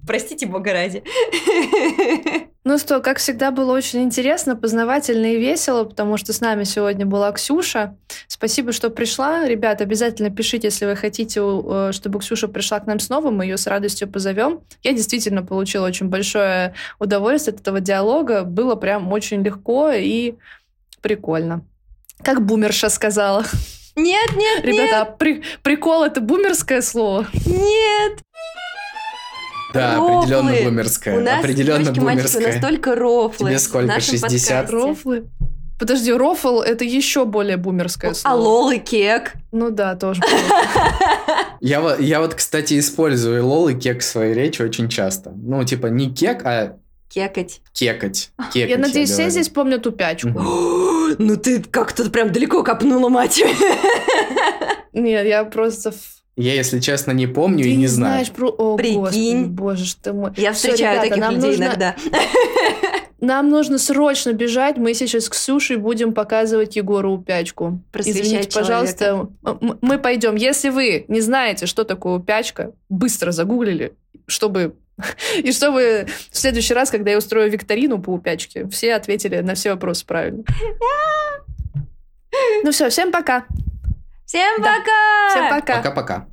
Простите, бога ради. Ну что, как всегда, было очень интересно, познавательно и весело, потому что с нами сегодня была Ксюша. Спасибо, что пришла. Ребят, обязательно пишите, если вы хотите, э, чтобы Ксюша пришла к нам снова, мы ее с радостью позовем. Я действительно получила очень большое удовольствие от этого диалога. Было прям очень легко и прикольно. Как бумерша сказала. Нет, нет, Ребята, а при- прикол это бумерское слово? нет. Да, Рофлы. определенно бумерская. У нас, определенно девочки, мальчики, у нас бумерская. только рофлы. Тебе сколько, в нашем 60? подкасте. Рофлы. Подожди, рофл это еще более бумерское А слово. лол и кек. Ну да, тоже. Я, я вот, кстати, использую лол и кек в своей речи очень часто. Ну, типа не кек, а Кекать. кекать. Кекать, Я надеюсь, все говорю. здесь помнят тупячку. Ну ты как-то прям далеко копнула, мать. Нет, я просто... Я, если честно, не помню Ты и не не знаю. знаешь про... О, Прикинь. господи, боже ж ты мой. Я Всё, встречаю ребята, таких нам людей нужно- иногда. Нам нужно срочно бежать. Мы сейчас с Ксюшей будем показывать Егору упячку. Просвещать Извините, пожалуйста. М- Мы пойдем. Если вы не знаете, что такое упячка, быстро загуглили, чтобы... И чтобы в следующий раз, когда я устрою викторину по упячке, все ответили на все вопросы правильно. Ну все, всем пока. Всем Да. пока! Всем пока. Пока-пока.